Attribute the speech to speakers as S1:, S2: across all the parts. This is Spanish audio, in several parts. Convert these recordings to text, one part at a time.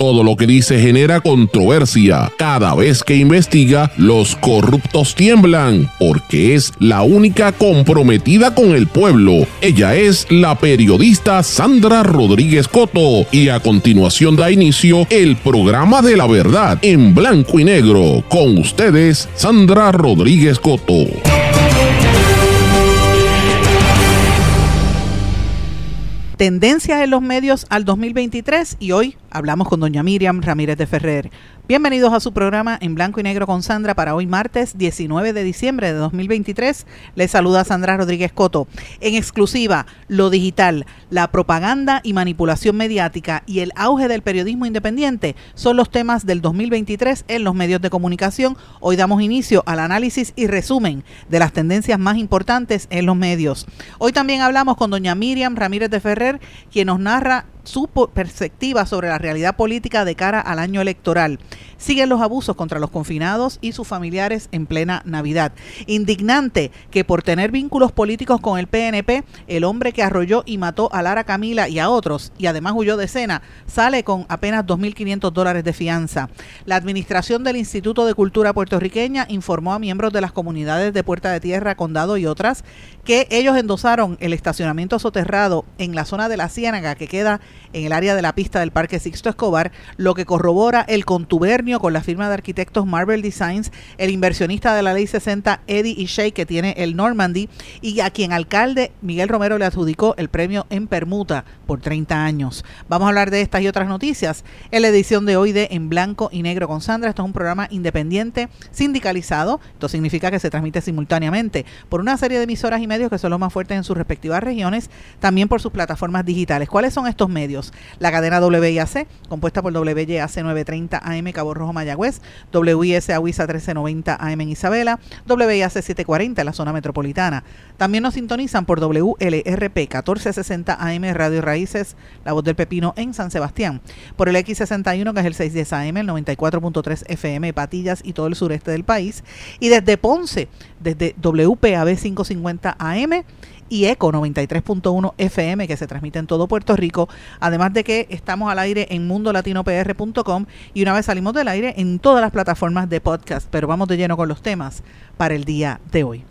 S1: Todo lo que dice genera controversia. Cada vez que investiga, los corruptos tiemblan, porque es la única comprometida con el pueblo. Ella es la periodista Sandra Rodríguez Coto y a continuación da inicio el programa de la verdad en blanco y negro. Con ustedes, Sandra Rodríguez Coto.
S2: Tendencias en los medios al 2023 y hoy hablamos con doña Miriam Ramírez de Ferrer. Bienvenidos a su programa en blanco y negro con Sandra para hoy martes 19 de diciembre de 2023. Les saluda Sandra Rodríguez Coto. En exclusiva, lo digital, la propaganda y manipulación mediática y el auge del periodismo independiente son los temas del 2023 en los medios de comunicación. Hoy damos inicio al análisis y resumen de las tendencias más importantes en los medios. Hoy también hablamos con doña Miriam Ramírez de Ferrer, quien nos narra su perspectiva sobre la realidad política de cara al año electoral. Siguen los abusos contra los confinados y sus familiares en plena Navidad. Indignante que por tener vínculos políticos con el PNP, el hombre que arrolló y mató a Lara Camila y a otros, y además huyó de escena, sale con apenas 2.500 dólares de fianza. La administración del Instituto de Cultura puertorriqueña informó a miembros de las comunidades de Puerta de Tierra, Condado y otras que ellos endosaron el estacionamiento soterrado en la zona de la Ciénaga que queda en el área de la pista del Parque Sixto Escobar, lo que corrobora el contubernio con la firma de arquitectos Marvel Designs, el inversionista de la Ley 60, Eddie Ishey, que tiene el Normandy, y a quien alcalde Miguel Romero le adjudicó el premio en permuta por 30 años. Vamos a hablar de estas y otras noticias en la edición de hoy de En Blanco y Negro con Sandra. Esto es un programa independiente, sindicalizado. Esto significa que se transmite simultáneamente por una serie de emisoras y medios que son los más fuertes en sus respectivas regiones, también por sus plataformas digitales. ¿Cuáles son estos medios? La cadena WIAC, compuesta por WYAC 930 AM Cabo Rojo Mayagüez, WIS Aguisa 1390 AM en Isabela, WIAC 740 en la zona metropolitana. También nos sintonizan por WLRP 1460 AM Radio Raíces, La Voz del Pepino en San Sebastián, por el X61 que es el 610 AM, el 94.3 FM Patillas y todo el sureste del país, y desde Ponce, desde WPAB 550 AM y ECO 93.1 FM que se transmite en todo Puerto Rico, además de que estamos al aire en mundolatinopr.com y una vez salimos del aire en todas las plataformas de podcast, pero vamos de lleno con los temas para el día de hoy.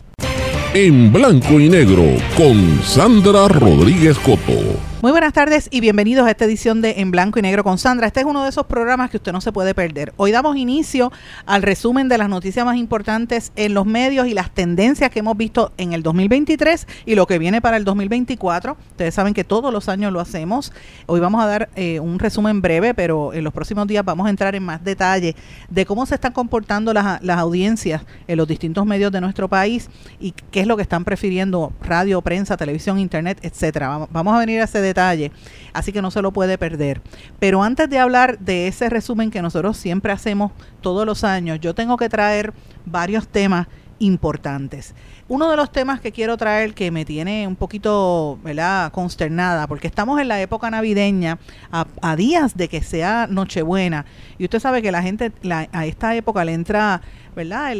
S1: En blanco y negro con Sandra Rodríguez Coto.
S2: Muy buenas tardes y bienvenidos a esta edición de En Blanco y Negro con Sandra. Este es uno de esos programas que usted no se puede perder. Hoy damos inicio al resumen de las noticias más importantes en los medios y las tendencias que hemos visto en el 2023 y lo que viene para el 2024. Ustedes saben que todos los años lo hacemos. Hoy vamos a dar eh, un resumen breve, pero en los próximos días vamos a entrar en más detalle de cómo se están comportando las, audiencias en los distintos medios de nuestro país y qué es lo que están prefiriendo radio, prensa, televisión, internet, etcétera. Vamos a venir a ese detalle, así que no se lo puede perder. Pero antes de hablar de ese resumen que nosotros siempre hacemos todos los años, yo tengo que traer varios temas importantes. Uno de los temas que quiero traer que me tiene un poquito ¿verdad? consternada, porque estamos en la época navideña, a, días de que sea Nochebuena, y usted sabe que la gente a esta época le entra ¿verdad?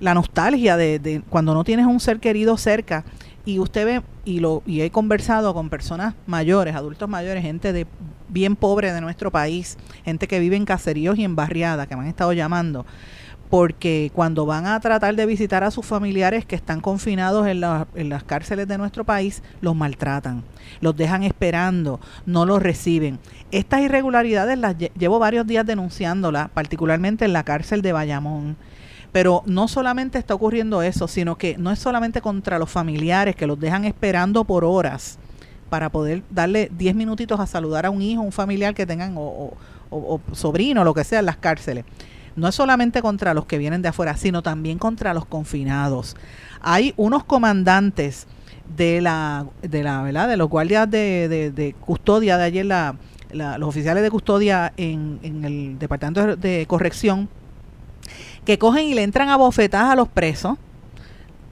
S2: la nostalgia de, de, cuando no tienes un ser querido cerca y usted ve y lo y he conversado con personas mayores, adultos mayores, gente de bien pobre de nuestro país, gente que vive en caseríos y en barriadas que me han estado llamando porque cuando van a tratar de visitar a sus familiares que están confinados en, en, las cárceles de nuestro país, los maltratan, los dejan esperando, no los reciben. Estas irregularidades las llevo varios días denunciándolas, particularmente en la cárcel de Bayamón. Pero no solamente está ocurriendo eso, sino que no es solamente contra los familiares que los dejan esperando por horas para poder darle 10 minutitos a saludar a un hijo, un familiar que tengan o, sobrino, lo que sea en las cárceles. No es solamente contra los que vienen de afuera, sino también contra los confinados. Hay unos comandantes de la, de la, ¿verdad? De los guardias de, custodia de ayer, la, los oficiales de custodia en el Departamento de Corrección que cogen y le entran a bofetadas a los presos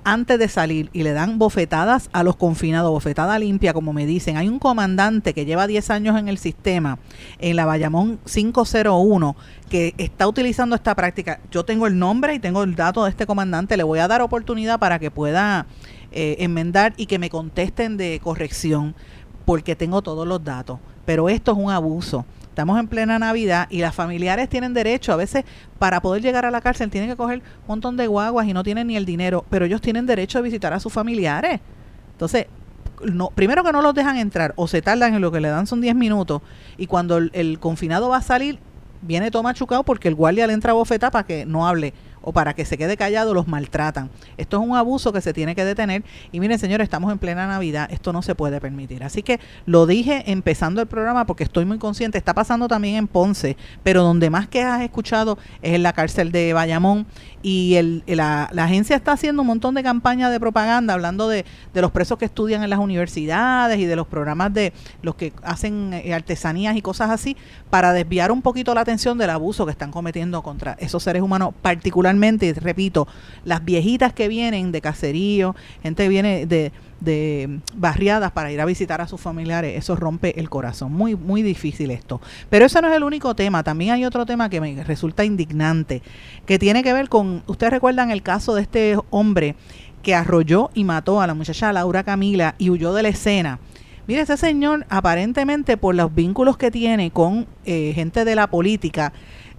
S2: antes de salir y le dan bofetadas a los confinados, bofetada limpia, como me dicen. Hay un comandante que lleva 10 años en el sistema, en la Bayamón 501, que está utilizando esta práctica. Yo tengo el nombre y tengo el dato de este comandante. Le voy a dar oportunidad para que pueda eh, enmendar y que me contesten de corrección, porque tengo todos los datos. Pero esto es un abuso estamos en plena Navidad y las familiares tienen derecho, a veces para poder llegar a la cárcel tienen que coger un montón de guaguas y no tienen ni el dinero, pero ellos tienen derecho a visitar a sus familiares. Entonces, no, primero que no los dejan entrar o se tardan en lo que le dan son 10 minutos y cuando el, confinado va a salir viene todo machucado porque el guardia le entra bofeta para que no hable o para que se quede callado los maltratan. Esto es un abuso que se tiene que detener y miren señores, estamos en plena Navidad, esto no se puede permitir. Así que lo dije empezando el programa porque estoy muy consciente, está pasando también en Ponce, pero donde más que has escuchado es en la cárcel de Bayamón y el, la, agencia está haciendo un montón de campañas de propaganda hablando de, de, los presos que estudian en las universidades y de los programas de los que hacen eh, artesanías y cosas así para desviar un poquito la atención del abuso que están cometiendo contra esos seres humanos, particularmente, repito, las viejitas que vienen de caserío, gente que viene de, de barriadas para ir a visitar a sus familiares, eso rompe el corazón. Muy, muy difícil esto. Pero ese no es el único tema, también hay otro tema que me resulta indignante, que tiene que ver con, ustedes recuerdan el caso de este hombre que arrolló y mató a la muchacha Laura Camila y huyó de la escena. Mire, ese señor aparentemente por los vínculos que tiene con eh, gente de la política,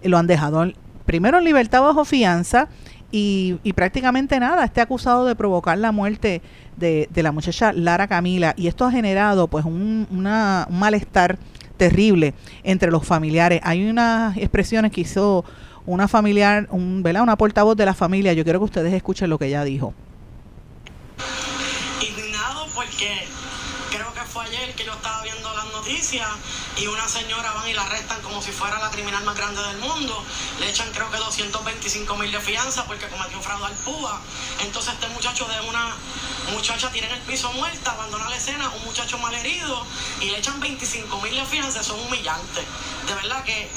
S2: lo han dejado primero en libertad bajo fianza y, prácticamente nada, está acusado de provocar la muerte de, la muchacha Lara Camila y esto ha generado pues un, un malestar terrible entre los familiares. Hay unas expresiones que hizo una familiar, un, ¿verdad? una portavoz de la familia, yo quiero que ustedes escuchen lo que ella dijo.
S3: Indignado porque creo que fue ayer que yo estaba viendo las noticias y una señora van y la arrestan como si fuera la criminal más grande del mundo. Le echan creo que 225 mil de fianza porque cometió fraude al PUA. Entonces este muchacho de una muchacha tira en el piso muerta, abandona la escena, un muchacho mal herido y le echan 25 mil de fianza, son humillantes. De verdad que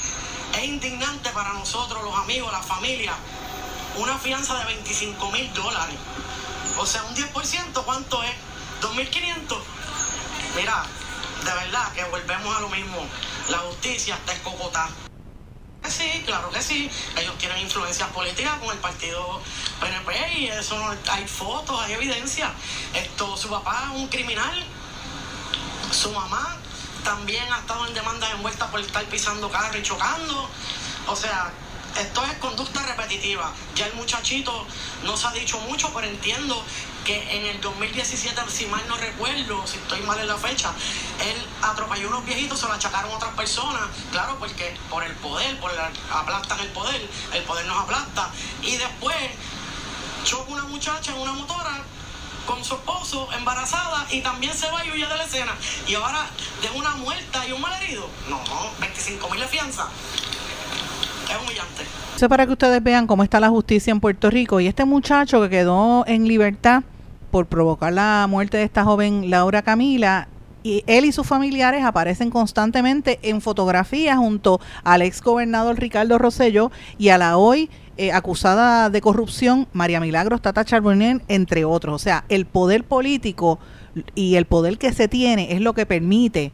S3: es indignante para nosotros, los amigos, la familia, una fianza de 25 mil dólares. O sea, un 10%, ¿cuánto es? 2.500. Mira, de verdad que volvemos a lo mismo. La justicia está en Cocotá. Sí, claro que sí. Ellos tienen influencias políticas con el partido PNP y eso hay fotos, hay evidencia. Esto, su papá es un criminal, su mamá también ha estado en demandas envueltas por estar pisando carro y chocando. O sea, esto es conducta repetitiva. Ya el muchachito no se ha dicho mucho, pero entiendo que en el 2017, si mal no recuerdo, si estoy mal en la fecha, él atropelló unos viejitos, se lo achacaron a otras personas, claro, porque por el poder, por la, aplastan el poder, el poder nos aplasta. Y después choca una muchacha en una motora con su esposo, embarazada, y también se va y huye de la escena. Y ahora de una muerta y un mal herido. No, no, 25 mil de fianza. Es
S2: para que ustedes vean cómo está la justicia en Puerto Rico. Y este muchacho que quedó en libertad por provocar la muerte de esta joven Laura Camila, y él y sus familiares aparecen constantemente en fotografías junto al ex gobernador Ricardo Rosello y a la hoy eh, acusada de corrupción, María Milagros Tata Charbonnier, entre otros. O sea, el poder político y el poder que se tiene es lo que permite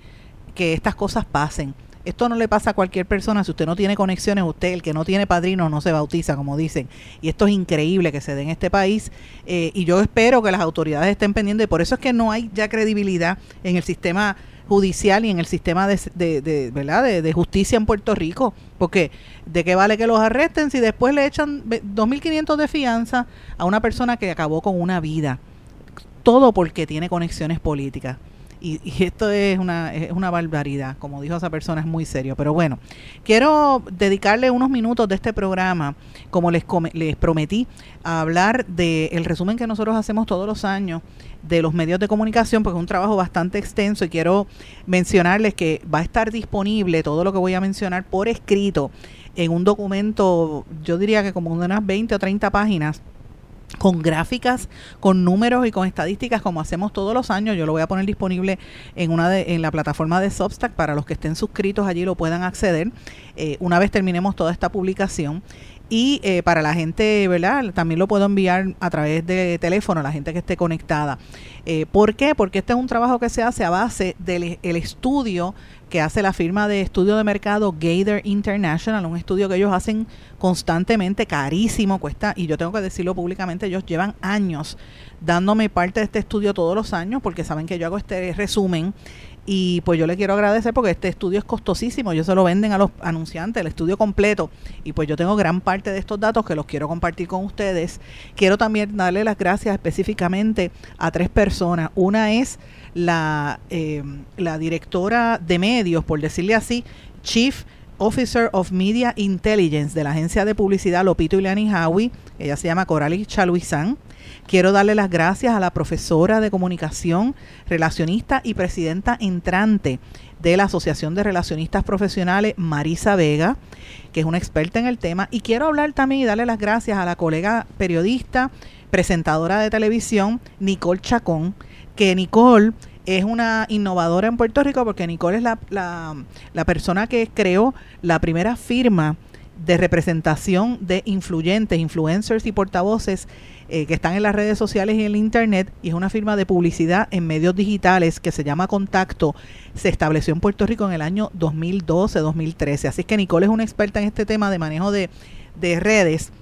S2: que estas cosas pasen. Esto no le pasa a cualquier persona. Si usted no tiene conexiones, usted, el que no tiene padrino, no se bautiza, como dicen. Y esto es increíble que se dé en este país. Eh, y yo espero que las autoridades estén pendientes. Por eso es que no hay ya credibilidad en el sistema judicial y en el sistema de, de, ¿verdad? De, justicia en Puerto Rico. Porque ¿de qué vale que los arresten si después le echan 2.500 de fianza a una persona que acabó con una vida? Todo porque tiene conexiones políticas. Y, esto es una, es una barbaridad, como dijo esa persona, es muy serio. Pero bueno, quiero dedicarle unos minutos de este programa, como les, les prometí, a hablar del resumen que nosotros hacemos todos los años de los medios de comunicación, porque es un trabajo bastante extenso y quiero mencionarles que va a estar disponible todo lo que voy a mencionar por escrito en un documento, yo diría que como de unas 20 o 30 páginas con gráficas, con números y con estadísticas como hacemos todos los años. Yo lo voy a poner disponible en una de, en la plataforma de Substack para los que estén suscritos allí lo puedan acceder eh, una vez terminemos toda esta publicación. Y eh, para la gente, ¿verdad? También lo puedo enviar a través de teléfono, a la gente que esté conectada. Eh, ¿Por qué? Porque este es un trabajo que se hace a base del estudio que hace la firma de estudio de mercado Gator International, un estudio que ellos hacen constantemente, carísimo, cuesta, y yo tengo que decirlo públicamente, ellos llevan años dándome parte de este estudio todos los años, porque saben que yo hago este resumen y pues yo le quiero agradecer porque este estudio es costosísimo, ellos se lo venden a los anunciantes, el estudio completo, y pues yo tengo gran parte de estos datos que los quiero compartir con ustedes. Quiero también darle las gracias específicamente a tres personas. Una es la, eh, la directora de medios, por decirle así, Chief Officer of Media Intelligence de la agencia de publicidad Lopito Ileani Howie, ella se llama Coralie Chaluizán. Quiero darle las gracias a la profesora de comunicación, relacionista y presidenta entrante de la Asociación de Relacionistas Profesionales, Marisa Vega, que es una experta en el tema. Y quiero hablar también y darle las gracias a la colega periodista, presentadora de televisión, Nicole Chacón, que Nicole es una innovadora en Puerto Rico porque Nicole es la, la, persona que creó la primera firma de representación de influyentes, influencers y portavoces eh, que están en las redes sociales y en el Internet, y es una firma de publicidad en medios digitales que se llama Contacto, se estableció en Puerto Rico en el año 2012-2013. Así que Nicole es una experta en este tema de manejo de, de redes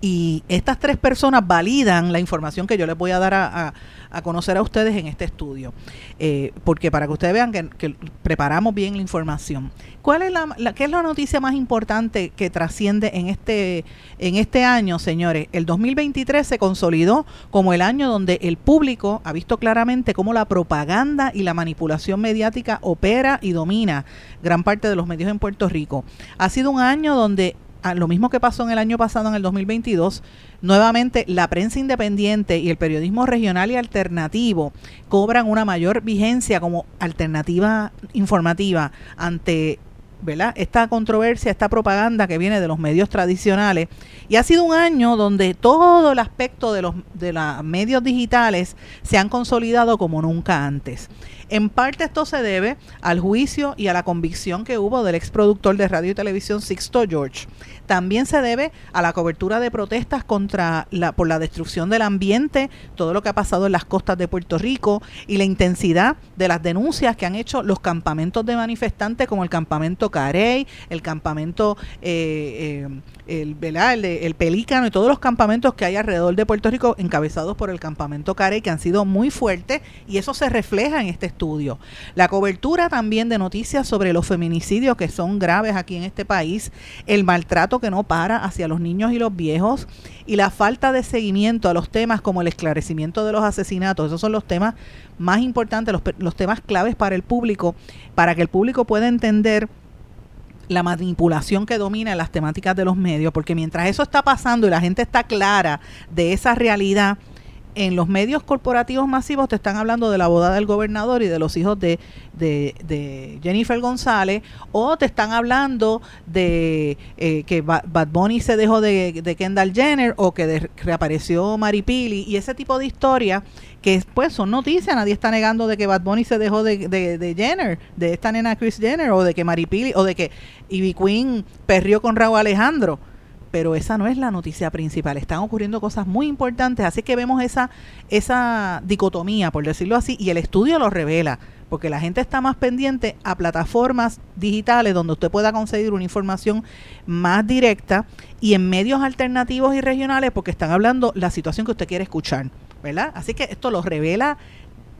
S2: y estas tres personas validan la información que yo les voy a dar a, conocer a ustedes en este estudio, eh, porque para que ustedes vean que, preparamos bien la información. ¿Cuál es la, qué es la noticia más importante que trasciende en este en este año, señores? El 2023 se consolidó como el año donde el público ha visto claramente cómo la propaganda y la manipulación mediática opera y domina gran parte de los medios en Puerto Rico. Ha sido un año donde lo mismo que pasó en el año pasado, en el 2022, nuevamente la prensa independiente y el periodismo regional y alternativo cobran una mayor vigencia como alternativa informativa ante ¿verdad? esta controversia, esta propaganda que viene de los medios tradicionales. Y ha sido un año donde todo el aspecto de los de los medios digitales se han consolidado como nunca antes. En parte esto se debe al juicio y a la convicción que hubo del ex productor de radio y televisión Sixto George. También se debe a la cobertura de protestas contra la, por la destrucción del ambiente, todo lo que ha pasado en las costas de Puerto Rico y la intensidad de las denuncias que han hecho los campamentos de manifestantes como el campamento Carey, el campamento eh, eh, el, El, el, Pelícano y todos los campamentos que hay alrededor de Puerto Rico encabezados por el campamento Carey que han sido muy fuertes y eso se refleja en este estudio. La cobertura también de noticias sobre los feminicidios que son graves aquí en este país, el maltrato que no para hacia los niños y los viejos y la falta de seguimiento a los temas como el esclarecimiento de los asesinatos. Esos son los temas más importantes, los, los temas claves para el público, para que el público pueda entender la manipulación que domina las temáticas de los medios, porque mientras eso está pasando y la gente está clara de esa realidad, en los medios corporativos masivos te están hablando de la boda del gobernador y de los hijos de, de, Jennifer González, o te están hablando de eh, que Bad Bunny se dejó de, de Kendall Jenner, o que reapareció Maripili, y ese tipo de historias que pues son noticias, nadie está negando de que Bad Bunny se dejó de, de, Jenner, de esta nena Chris Jenner, o de que Maripili, o de que Ivy Queen perrió con Raúl Alejandro pero esa no es la noticia principal. Están ocurriendo cosas muy importantes, así que vemos esa, esa dicotomía, por decirlo así, y el estudio lo revela, porque la gente está más pendiente a plataformas digitales donde usted pueda conseguir una información más directa y en medios alternativos y regionales porque están hablando la situación que usted quiere escuchar. ¿verdad? Así que esto lo revela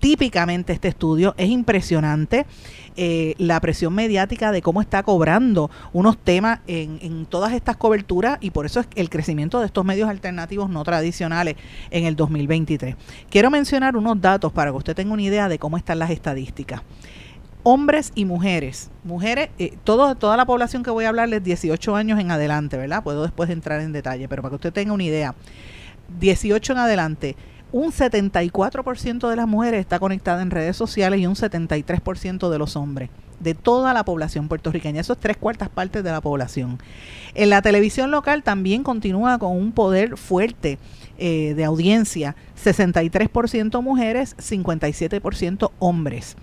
S2: típicamente este estudio. Es impresionante eh, la presión mediática de cómo está cobrando unos temas en, en, todas estas coberturas y por eso es el crecimiento de estos medios alternativos no tradicionales en el 2023. Quiero mencionar unos datos para que usted tenga una idea de cómo están las estadísticas. Hombres y mujeres. Mujeres, eh, toda la población que voy a hablarles 18 años en adelante, ¿verdad? Puedo después entrar en detalle, pero para que usted tenga una idea. 18 en adelante un 74% de las mujeres está conectada en redes sociales y un 73% de los hombres, de toda la población puertorriqueña. Eso es tres cuartas partes de la población. En la televisión local también continúa con un poder fuerte eh, de audiencia, 63% mujeres, 57% hombres.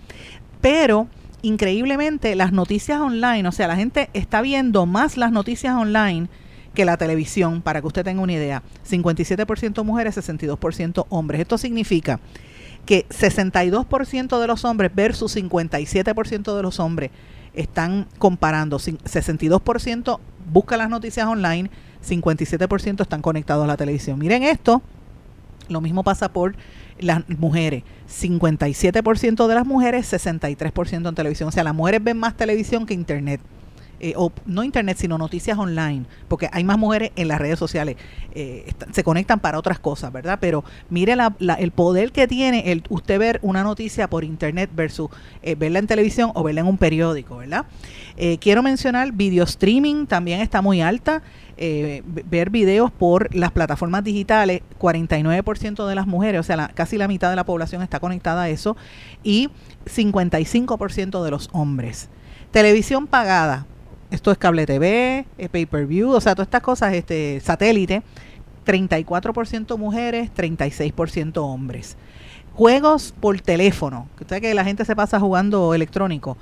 S2: Pero increíblemente las noticias online, o sea, la gente está viendo más las noticias online, que la televisión, para que usted tenga una idea. 57% mujeres, 62% hombres. Esto significa que 62% de los hombres versus 57% de los hombres están comparando. 62% busca las noticias online, 57% están conectados a la televisión. Miren esto, lo mismo pasa por las mujeres. 57% de las mujeres, 63% en televisión. O sea, las mujeres ven más televisión que internet. Eh, o no internet, sino noticias online, porque hay más mujeres en las redes sociales, eh, se conectan para otras cosas, ¿verdad? Pero mire el poder que tiene el usted ver una noticia por internet versus eh, verla en televisión o verla en un periódico, ¿verdad? quiero mencionar video streaming, también está muy alta. ver videos por las plataformas digitales, 49% de las mujeres, o sea, casi la mitad de la población está conectada a eso, y 55% de los hombres. Televisión pagada, esto es cable TV, pay-per-view, o sea, todas estas cosas, este satélite, 34% mujeres, 36% hombres. Juegos por teléfono, que usted que la gente se pasa jugando electrónico.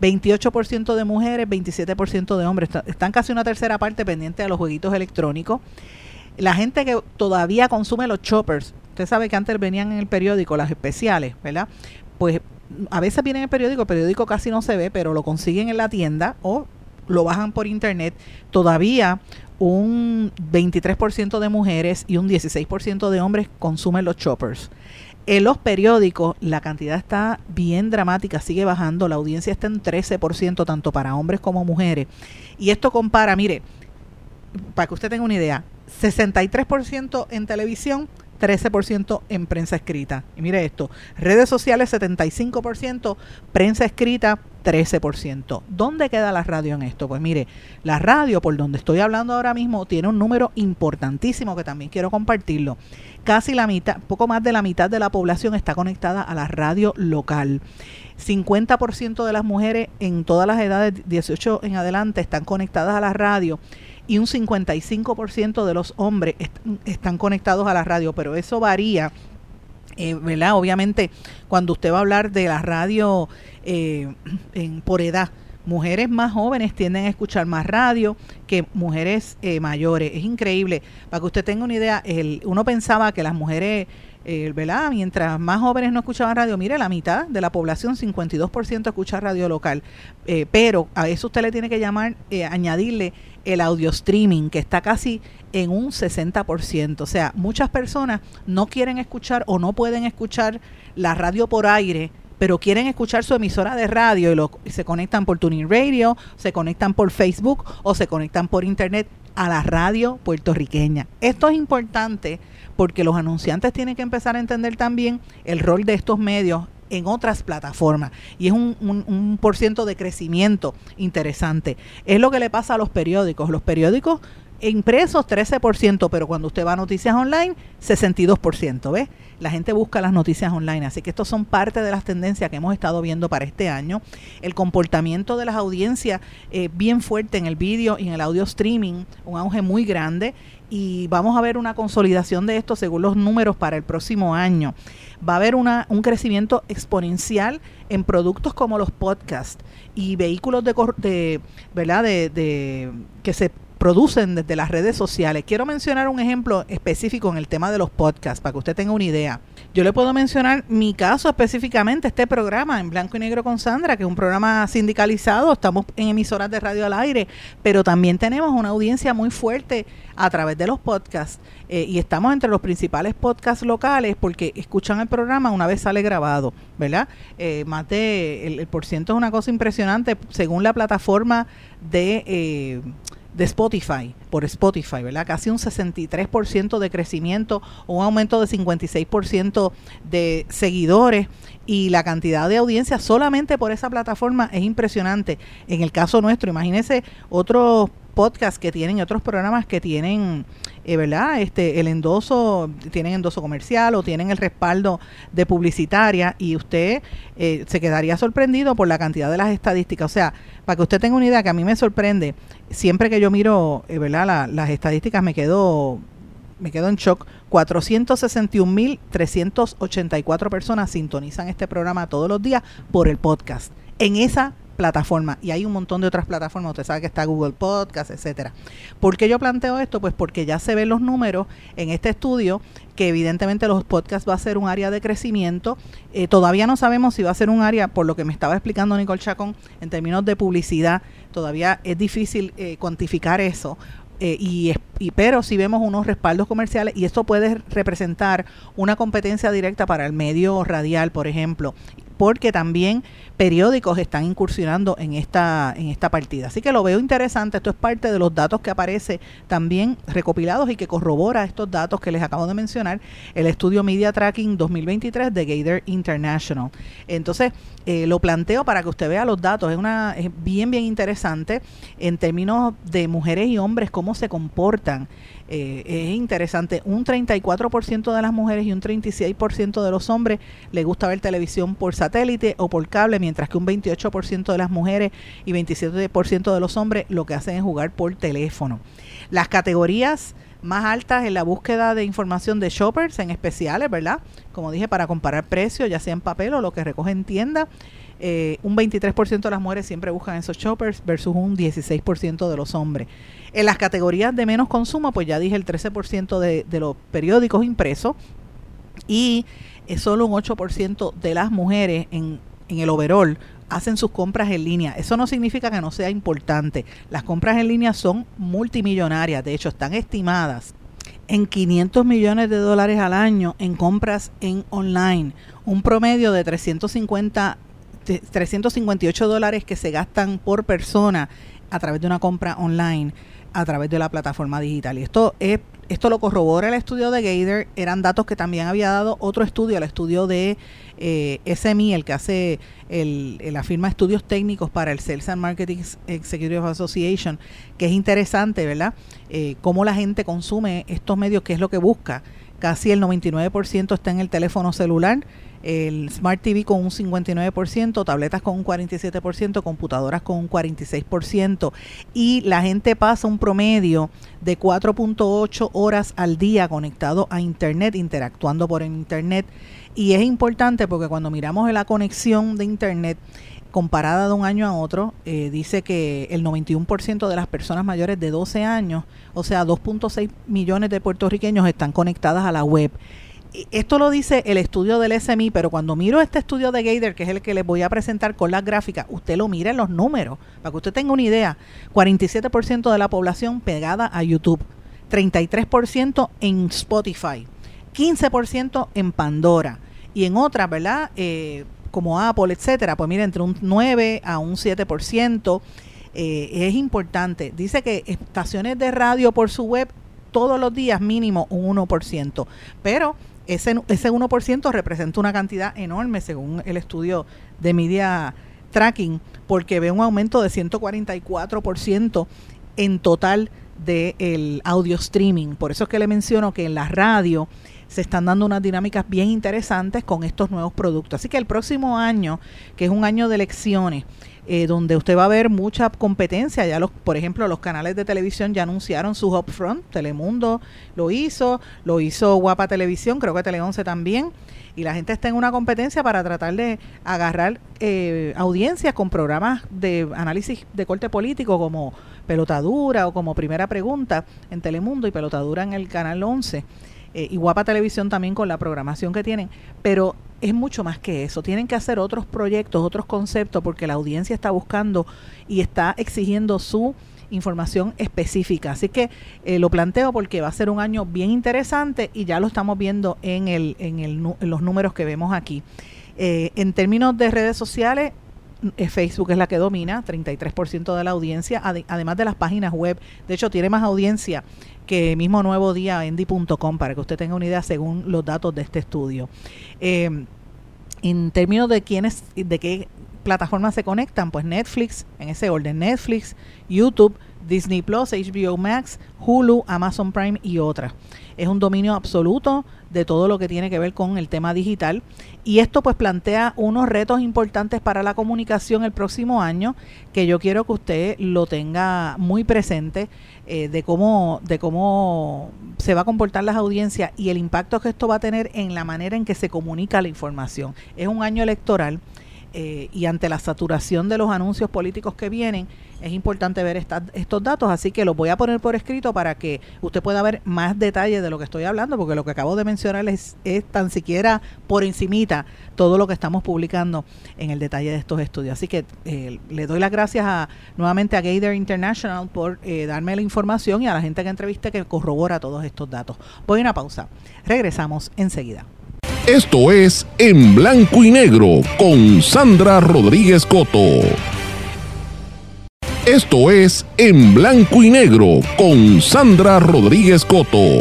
S2: 28% de mujeres, 27% de hombres. Están casi una tercera parte pendiente de los jueguitos electrónicos. La gente que todavía consume los choppers, usted sabe que antes venían en el periódico las especiales, ¿verdad? Pues a veces vienen en el periódico, el periódico casi no se ve, pero lo consiguen en la tienda o lo bajan por internet, todavía un 23% de mujeres y un 16% de hombres consumen los choppers. En los periódicos la cantidad está bien dramática, sigue bajando, la audiencia está en 13% tanto para hombres como mujeres. Y esto compara, mire, para que usted tenga una idea, 63% en televisión, 13% en prensa escrita. Y mire esto, redes sociales 75%, prensa escrita 13%. ¿Dónde queda la radio en esto? Pues mire, la radio por donde estoy hablando ahora mismo tiene un número importantísimo que también quiero compartirlo. Casi la mitad, poco más de la mitad de la población está conectada a la radio local. 50% de las mujeres en todas las edades 18 en adelante están conectadas a la radio y un 55% de los hombres están conectados a la radio, pero eso varía, eh, ¿verdad? Obviamente, cuando usted va a hablar de la radio eh, en, por edad, mujeres más jóvenes tienden a escuchar más radio que mujeres eh, mayores. Es increíble. Para que usted tenga una idea, el, uno pensaba que las mujeres eh, ¿verdad? Mientras más jóvenes no escuchaban radio, mire, la mitad de la población, 52% escucha radio local. Eh, pero a eso usted le tiene que llamar, eh, añadirle el audio streaming, que está casi en un 60%. O sea, muchas personas no quieren escuchar o no pueden escuchar la radio por aire pero quieren escuchar su emisora de radio y, lo, se conectan por Tuning Radio, se conectan por Facebook o se conectan por Internet a la radio puertorriqueña. Esto es importante porque los anunciantes tienen que empezar a entender también el rol de estos medios en otras plataformas y es un, un, por ciento de crecimiento interesante. Es lo que le pasa a los periódicos. Los periódicos impresos 13%, pero cuando usted va a noticias online, 62%, ¿ves? La gente busca las noticias online, así que estos son parte de las tendencias que hemos estado viendo para este año. El comportamiento de las audiencias eh, bien fuerte en el vídeo y en el audio streaming, un auge muy grande y vamos a ver una consolidación de esto según los números para el próximo año. Va a haber una, un crecimiento exponencial en productos como los podcasts y vehículos de, de ¿verdad? De, de, que se producen desde las redes sociales. Quiero mencionar un ejemplo específico en el tema de los podcasts para que usted tenga una idea. Yo le puedo mencionar mi caso específicamente, este programa en blanco y negro con Sandra, que es un programa sindicalizado, estamos en emisoras de radio al aire, pero también tenemos una audiencia muy fuerte a través de los podcasts eh, y estamos entre los principales podcasts locales porque escuchan el programa una vez sale grabado, ¿verdad? Eh, más de, el, por ciento es una cosa impresionante según la plataforma de... Eh, de Spotify, por Spotify, ¿verdad? Casi un 63% de crecimiento, un aumento de 56% de seguidores y la cantidad de audiencia solamente por esa plataforma es impresionante. En el caso nuestro, imagínese otros podcasts que tienen, otros programas que tienen, eh, ¿verdad? Este, el endoso, tienen endoso comercial o tienen el respaldo de publicitaria y usted eh, se quedaría sorprendido por la cantidad de las estadísticas. O sea, para que usted tenga una idea, que a mí me sorprende, siempre que yo miro, eh, ¿verdad? las estadísticas me quedo me quedo en shock. 461.384 personas sintonizan este programa todos los días por el podcast. En esa plataforma. Y hay un montón de otras plataformas. Usted sabe que está Google Podcast, etcétera. ¿Por qué yo planteo esto? Pues porque ya se ven los números en este estudio que evidentemente los podcasts va a ser un área de crecimiento. Eh, todavía no sabemos si va a ser un área, por lo que me estaba explicando Nicole Chacón, en términos de publicidad, todavía es difícil eh, cuantificar eso. Eh, y, y, pero si vemos unos respaldos comerciales y esto puede representar una competencia directa para el medio radial, por ejemplo, porque también periódicos están incursionando en esta, en esta partida. Así que lo veo interesante, esto es parte de los datos que aparece también recopilados y que corrobora estos datos que les acabo de mencionar, el estudio Media Tracking 2023 de Gator International. Entonces, eh, lo planteo para que usted vea los datos, es, una, es bien, bien interesante. En términos de mujeres y hombres, cómo se comportan eh, es interesante, un 34% de las mujeres y un 36% de los hombres le gusta ver televisión por satélite o por cable, mientras que un 28% de las mujeres y 27% de los hombres lo que hacen es jugar por teléfono. Las categorías más altas en la búsqueda de información de shoppers en especiales, ¿verdad? Como dije, para comparar precios, ya sea en papel o lo que recoge en tienda. Eh, un 23% de las mujeres siempre buscan esos shoppers versus un 16% de los hombres. En las categorías de menos consumo, pues ya dije el 13% de, de los periódicos impresos y es solo un 8% de las mujeres en, en el overall hacen sus compras en línea. Eso no significa que no sea importante. Las compras en línea son multimillonarias, de hecho están estimadas en 500 millones de dólares al año en compras en online, un promedio de 350 358 dólares que se gastan por persona a través de una compra online a través de la plataforma digital. Y esto es esto lo corrobora el estudio de Gator, eran datos que también había dado otro estudio, el estudio de eh, SMI, el que hace el, la firma estudios técnicos para el Sales and Marketing Executive Association, que es interesante, ¿verdad? Eh, cómo la gente consume estos medios, qué es lo que busca. Casi el 99% está en el teléfono celular el Smart TV con un 59%, tabletas con un 47%, computadoras con un 46% y la gente pasa un promedio de 4.8 horas al día conectado a Internet, interactuando por Internet. Y es importante porque cuando miramos la conexión de Internet, comparada de un año a otro, eh, dice que el 91% de las personas mayores de 12 años, o sea, 2.6 millones de puertorriqueños están conectadas a la web esto lo dice el estudio del SMI, pero cuando miro este estudio de Gator, que es el que les voy a presentar con las gráficas, usted lo mira en los números, para que usted tenga una idea. 47% de la población pegada a YouTube, 33% en Spotify, 15% en Pandora y en otras, ¿verdad? Eh, como Apple, etcétera, pues mira, entre un 9 a un 7%. Eh, es importante. Dice que estaciones de radio por su web todos los días mínimo un 1%. Pero ese, ese 1% representa una cantidad enorme según el estudio de Media Tracking, porque ve un aumento de 144% en total del audio streaming. Por eso es que le menciono que en la radio se están dando unas dinámicas bien interesantes con estos nuevos productos. Así que el próximo año, que es un año de elecciones, eh, donde usted va a ver mucha competencia. Ya los, por ejemplo, los canales de televisión ya anunciaron su upfront. Telemundo lo hizo, lo hizo Guapa Televisión, creo que Tele 11 también. Y la gente está en una competencia para tratar de agarrar eh, audiencias con programas de análisis de corte político como Pelotadura o como Primera Pregunta en Telemundo y Pelotadura en el Canal 11. Eh, y Guapa Televisión también con la programación que tienen. Pero es mucho más que eso. Tienen que hacer otros proyectos, otros conceptos, porque la audiencia está buscando y está exigiendo su información específica. Así que eh, lo planteo porque va a ser un año bien interesante y ya lo estamos viendo en, el, en, el, los números que vemos aquí. Eh, en términos de redes sociales, eh, Facebook es la que domina, 33% de la audiencia, además de las páginas web. De hecho, tiene más audiencia que mismo Nuevo Día, Endy.com, para que usted tenga una idea según los datos de este estudio. Eh, en términos de quiénes, de qué plataformas se conectan, pues Netflix, en ese orden, Netflix, YouTube, Disney Plus, HBO Max, Hulu, Amazon Prime y otras. Es un dominio absoluto de todo lo que tiene que ver con el tema digital y esto pues plantea unos retos importantes para la comunicación el próximo año que yo quiero que usted lo tenga muy presente eh, de cómo de cómo se va a comportar las audiencias y el impacto que esto va a tener en la manera en que se comunica la información. Es un año electoral eh, y ante la saturación de los anuncios políticos que vienen, es importante ver estos datos, así que los voy a poner por escrito para que usted pueda ver más detalles de lo que estoy hablando, porque lo que acabo de mencionar es, tan siquiera por encimita todo lo que estamos publicando en el detalle de estos estudios. Así que eh, le doy las gracias a, nuevamente a Gator International por eh, darme la información y a la gente que entrevista que corrobora todos estos datos. Voy a una pausa. Regresamos enseguida.
S1: Esto es En Blanco y Negro con Sandra Rodríguez Coto. Esto es En Blanco y Negro con Sandra Rodríguez Coto.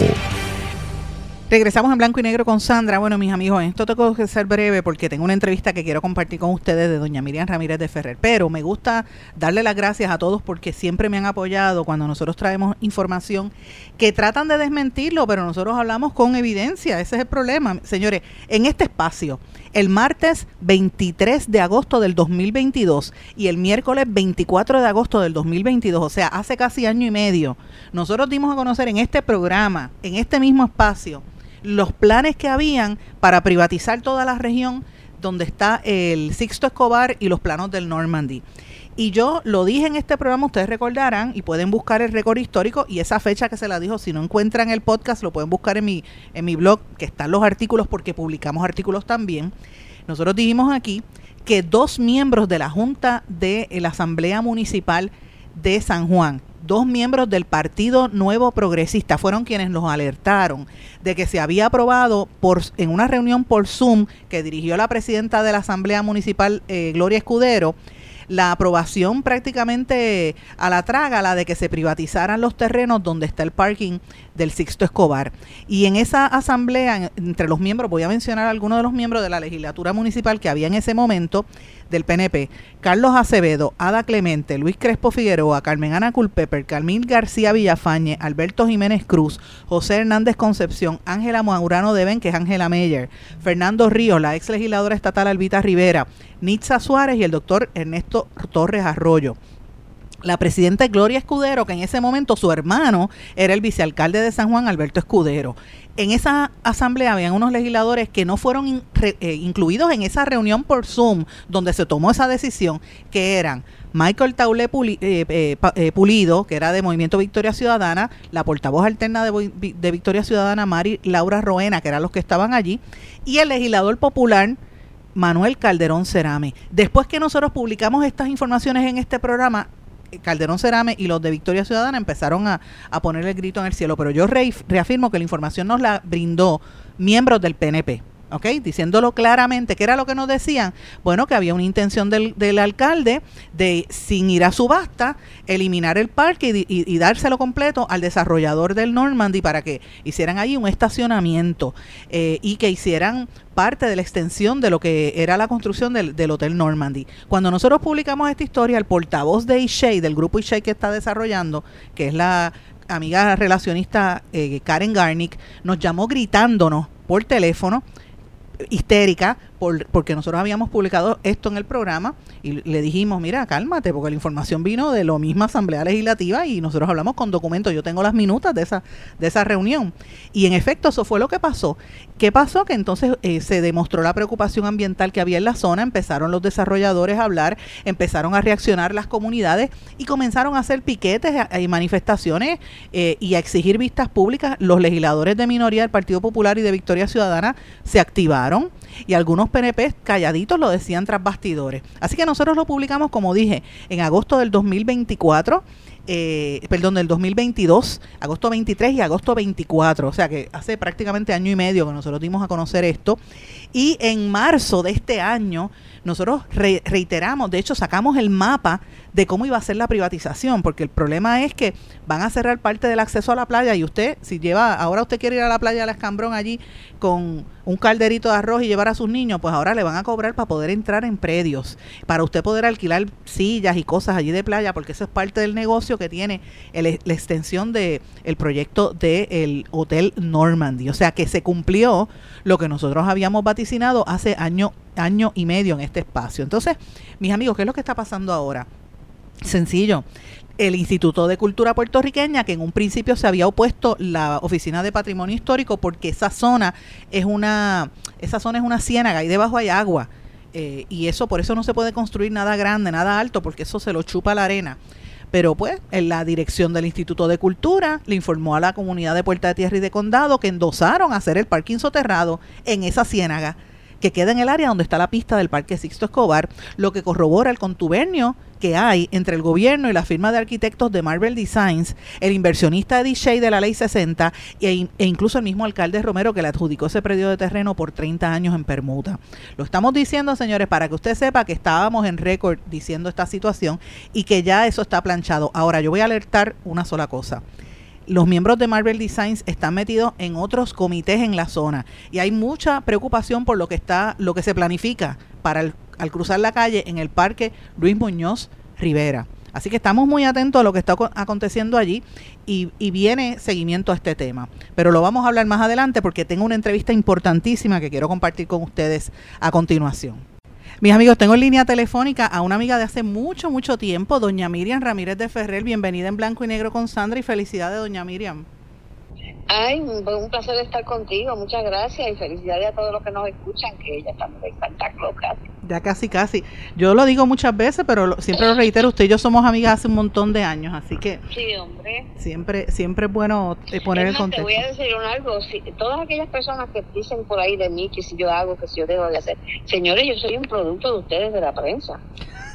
S2: Regresamos en blanco y negro con Sandra. Bueno, mis amigos, esto tengo que ser breve porque tengo una entrevista que quiero compartir con ustedes de doña Miriam Ramírez de Ferrer. Pero me gusta darle las gracias a todos porque siempre me han apoyado cuando nosotros traemos información que tratan de desmentirlo, pero nosotros hablamos con evidencia. Ese es el problema. Señores, en este espacio, el martes 23 de agosto del 2022 y el miércoles 24 de agosto del 2022, o sea, hace casi año y medio, nosotros dimos a conocer en este programa, en este mismo espacio, los planes que habían para privatizar toda la región donde está el Sixto Escobar y los planos del Normandy. Y yo lo dije en este programa, ustedes recordarán, y pueden buscar el récord histórico y esa fecha que se la dijo, si no encuentran el podcast, lo pueden buscar en mi, en mi blog, que están los artículos, porque publicamos artículos también. Nosotros dijimos aquí que dos miembros de la Junta de la Asamblea Municipal de San Juan, dos miembros del Partido Nuevo Progresista fueron quienes nos alertaron de que se había aprobado por, en una reunión por Zoom que dirigió la presidenta de la Asamblea Municipal, eh, Gloria Escudero, la aprobación prácticamente a la traga, la de que se privatizaran los terrenos donde está el parking del Sixto Escobar. Y en esa asamblea, entre los miembros, voy a mencionar algunos de los miembros de la legislatura municipal que había en ese momento, del PNP, Carlos Acevedo, Ada Clemente, Luis Crespo Figueroa, Carmen Ana Culpeper, Carmín García Villafañe, Alberto Jiménez Cruz, José Hernández Concepción, Ángela Maurano Deben, que es Ángela Meyer, Fernando Ríos, la ex legisladora estatal Albita Rivera, Nitza Suárez y el doctor Ernesto Torres Arroyo. La presidenta Gloria Escudero, que en ese momento su hermano era el vicealcalde de San Juan, Alberto Escudero en esa asamblea habían unos legisladores que no fueron eh, incluidos en esa reunión por Zoom donde se tomó esa decisión, que eran Michael Taule eh, eh, Pulido, que era de Movimiento Victoria Ciudadana, la portavoz alterna de, de, Victoria Ciudadana, Mari Laura Roena, que eran los que estaban allí, y el legislador popular Manuel Calderón Cerame. Después que nosotros publicamos estas informaciones en este programa, Calderón Cerame y los de Victoria Ciudadana empezaron a, poner el grito en el cielo, pero yo reafirmo que la información nos la brindó miembros del PNP. ¿Ok? Diciéndolo claramente, ¿qué era lo que nos decían? Bueno, que había una intención del, del alcalde de, sin ir a subasta, eliminar el parque y, dárselo completo al desarrollador del Normandy para que hicieran ahí un estacionamiento eh, y que hicieran parte de la extensión de lo que era la construcción del, del Hotel Normandy. Cuando nosotros publicamos esta historia, el portavoz de Ishei, del grupo Ishei que está desarrollando, que es la amiga relacionista eh, Karen Garnick, nos llamó gritándonos por teléfono histérica porque nosotros habíamos publicado esto en el programa y le dijimos, mira, cálmate, porque la información vino de la misma Asamblea Legislativa y nosotros hablamos con documentos, yo tengo las minutas de esa, de esa reunión. Y en efecto, eso fue lo que pasó. ¿Qué pasó? Que entonces eh, se demostró la preocupación ambiental que había en la zona, empezaron los desarrolladores a hablar, empezaron a reaccionar las comunidades y comenzaron a hacer piquetes y manifestaciones eh, y a exigir vistas públicas. Los legisladores de minoría del Partido Popular y de Victoria Ciudadana se activaron y algunos PNP calladitos lo decían tras bastidores. Así que nosotros lo publicamos, como dije, en agosto del 2024. Eh, perdón, del 2022, agosto 23 y agosto 24, o sea que hace prácticamente año y medio que nosotros dimos a conocer esto. Y en marzo de este año, nosotros reiteramos, de hecho sacamos el mapa de cómo iba a ser la privatización, porque el problema es que van a cerrar parte del acceso a la playa y usted, si lleva, ahora usted quiere ir a la playa de la Escambrón allí con un calderito de arroz y llevar a sus niños, pues ahora le van a cobrar para poder entrar en predios, para usted poder alquilar sillas y cosas allí de playa, porque eso es parte del negocio que tiene la extensión del el proyecto del Hotel Normandy. O sea que se cumplió lo que nosotros habíamos vaticinado hace año, año y medio en este espacio. Entonces, mis amigos, ¿qué es lo que está pasando ahora? Sencillo. El Instituto de Cultura Puertorriqueña, que en un principio se había opuesto la Oficina de Patrimonio Histórico, porque esa zona es una, esa zona es una ciénaga y debajo hay agua Eh, y eso, por eso no se puede construir nada grande, nada alto, porque eso se lo chupa la arena. Pero pues, en la dirección del Instituto de Cultura le informó a la comunidad de Puerta de Tierra y de Condado que endosaron hacer el parking soterrado en esa ciénaga que queda en el área donde está la pista del Parque Sixto Escobar, lo que corrobora el contubernio que hay entre el gobierno y la firma de arquitectos de Marvel Designs, el inversionista Eddie Shea de la Ley 60 e, e, incluso el mismo alcalde Romero que le adjudicó ese predio de terreno por 30 años en permuta. Lo estamos diciendo, señores, para que usted sepa que estábamos en récord diciendo esta situación y que ya eso está planchado. Ahora, yo voy a alertar una sola cosa los miembros de Marvel Designs están metidos en otros comités en la zona y hay mucha preocupación por lo que está, lo que se planifica para al cruzar la calle en el parque Luis Muñoz Rivera. Así que estamos muy atentos a lo que está aconteciendo allí y, y, viene seguimiento a este tema. Pero lo vamos a hablar más adelante porque tengo una entrevista importantísima que quiero compartir con ustedes a continuación. Mis amigos, tengo en línea telefónica a una amiga de hace mucho, mucho tiempo, doña Miriam Ramírez de Ferrer. Bienvenida en Blanco y Negro con Sandra y felicidades, doña Miriam.
S4: Ay, un placer estar contigo, muchas gracias y felicidades a todos los que nos escuchan, que ya estamos en Santa Claus
S2: Ya casi, casi. Yo lo digo muchas veces, pero siempre lo reitero, usted y yo somos amigas hace un montón de años, así que...
S4: Sí, hombre.
S2: Siempre, siempre es bueno eh, poner el contexto.
S4: Te voy a decir algo, si, todas aquellas personas que dicen por ahí de mí que si yo hago, que si yo debo de hacer, señores, yo soy un producto de ustedes de la prensa.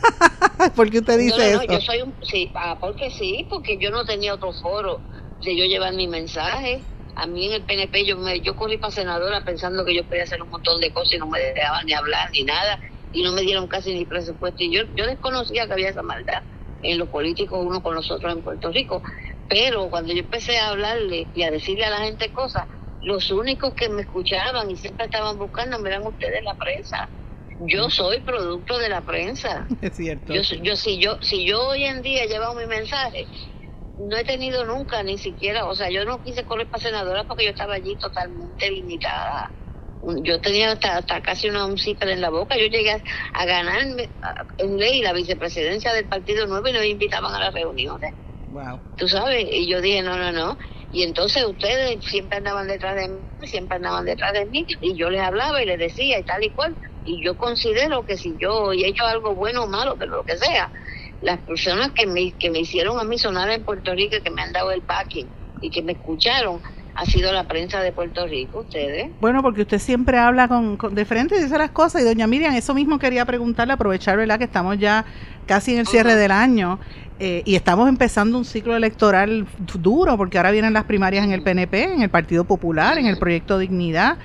S2: ¿Por qué usted dice
S4: no, no, Yo soy un, sí, ah, porque sí, porque yo no tenía otro foro de yo llevar mi mensaje. A mí en el PNP yo me, yo corrí para senadora pensando que yo podía hacer un montón de cosas y no me dejaban ni hablar ni nada y no me dieron casi ni presupuesto y yo yo desconocía que había esa maldad en los políticos uno con nosotros en Puerto Rico, pero cuando yo empecé a hablarle y a decirle a la gente cosas, los únicos que me escuchaban y siempre estaban buscando eran ustedes la prensa. Yo soy producto de la prensa.
S2: Es cierto.
S4: Yo, yo si yo si yo hoy en día llevo mi mensaje, no he tenido nunca, ni siquiera, o sea, yo no quise correr para senadora porque yo estaba allí totalmente limitada. Yo tenía hasta, casi una un en la boca. Yo llegué a, ganarme en ley la vicepresidencia del Partido Nuevo y no me invitaban a las reuniones. Wow. Tú sabes, y yo dije, no, no, no. Y entonces ustedes siempre andaban detrás de mí, siempre andaban detrás de mí, y yo les hablaba y les decía y tal y cual. Y yo considero que si yo he hecho algo bueno o malo, pero lo que sea, las personas que me, que me hicieron a mí sonar en Puerto Rico, que me han dado el packing y que me escucharon, ha sido la prensa de Puerto Rico, ustedes.
S2: Bueno, porque usted siempre habla con, de frente y dice las cosas. Y doña Miriam, eso mismo quería preguntarle, aprovechar, ¿verdad? Que estamos ya casi en el cierre del año eh, y estamos empezando un ciclo electoral duro, porque ahora vienen las primarias en el PNP, en el Partido Popular, en el Proyecto Dignidad.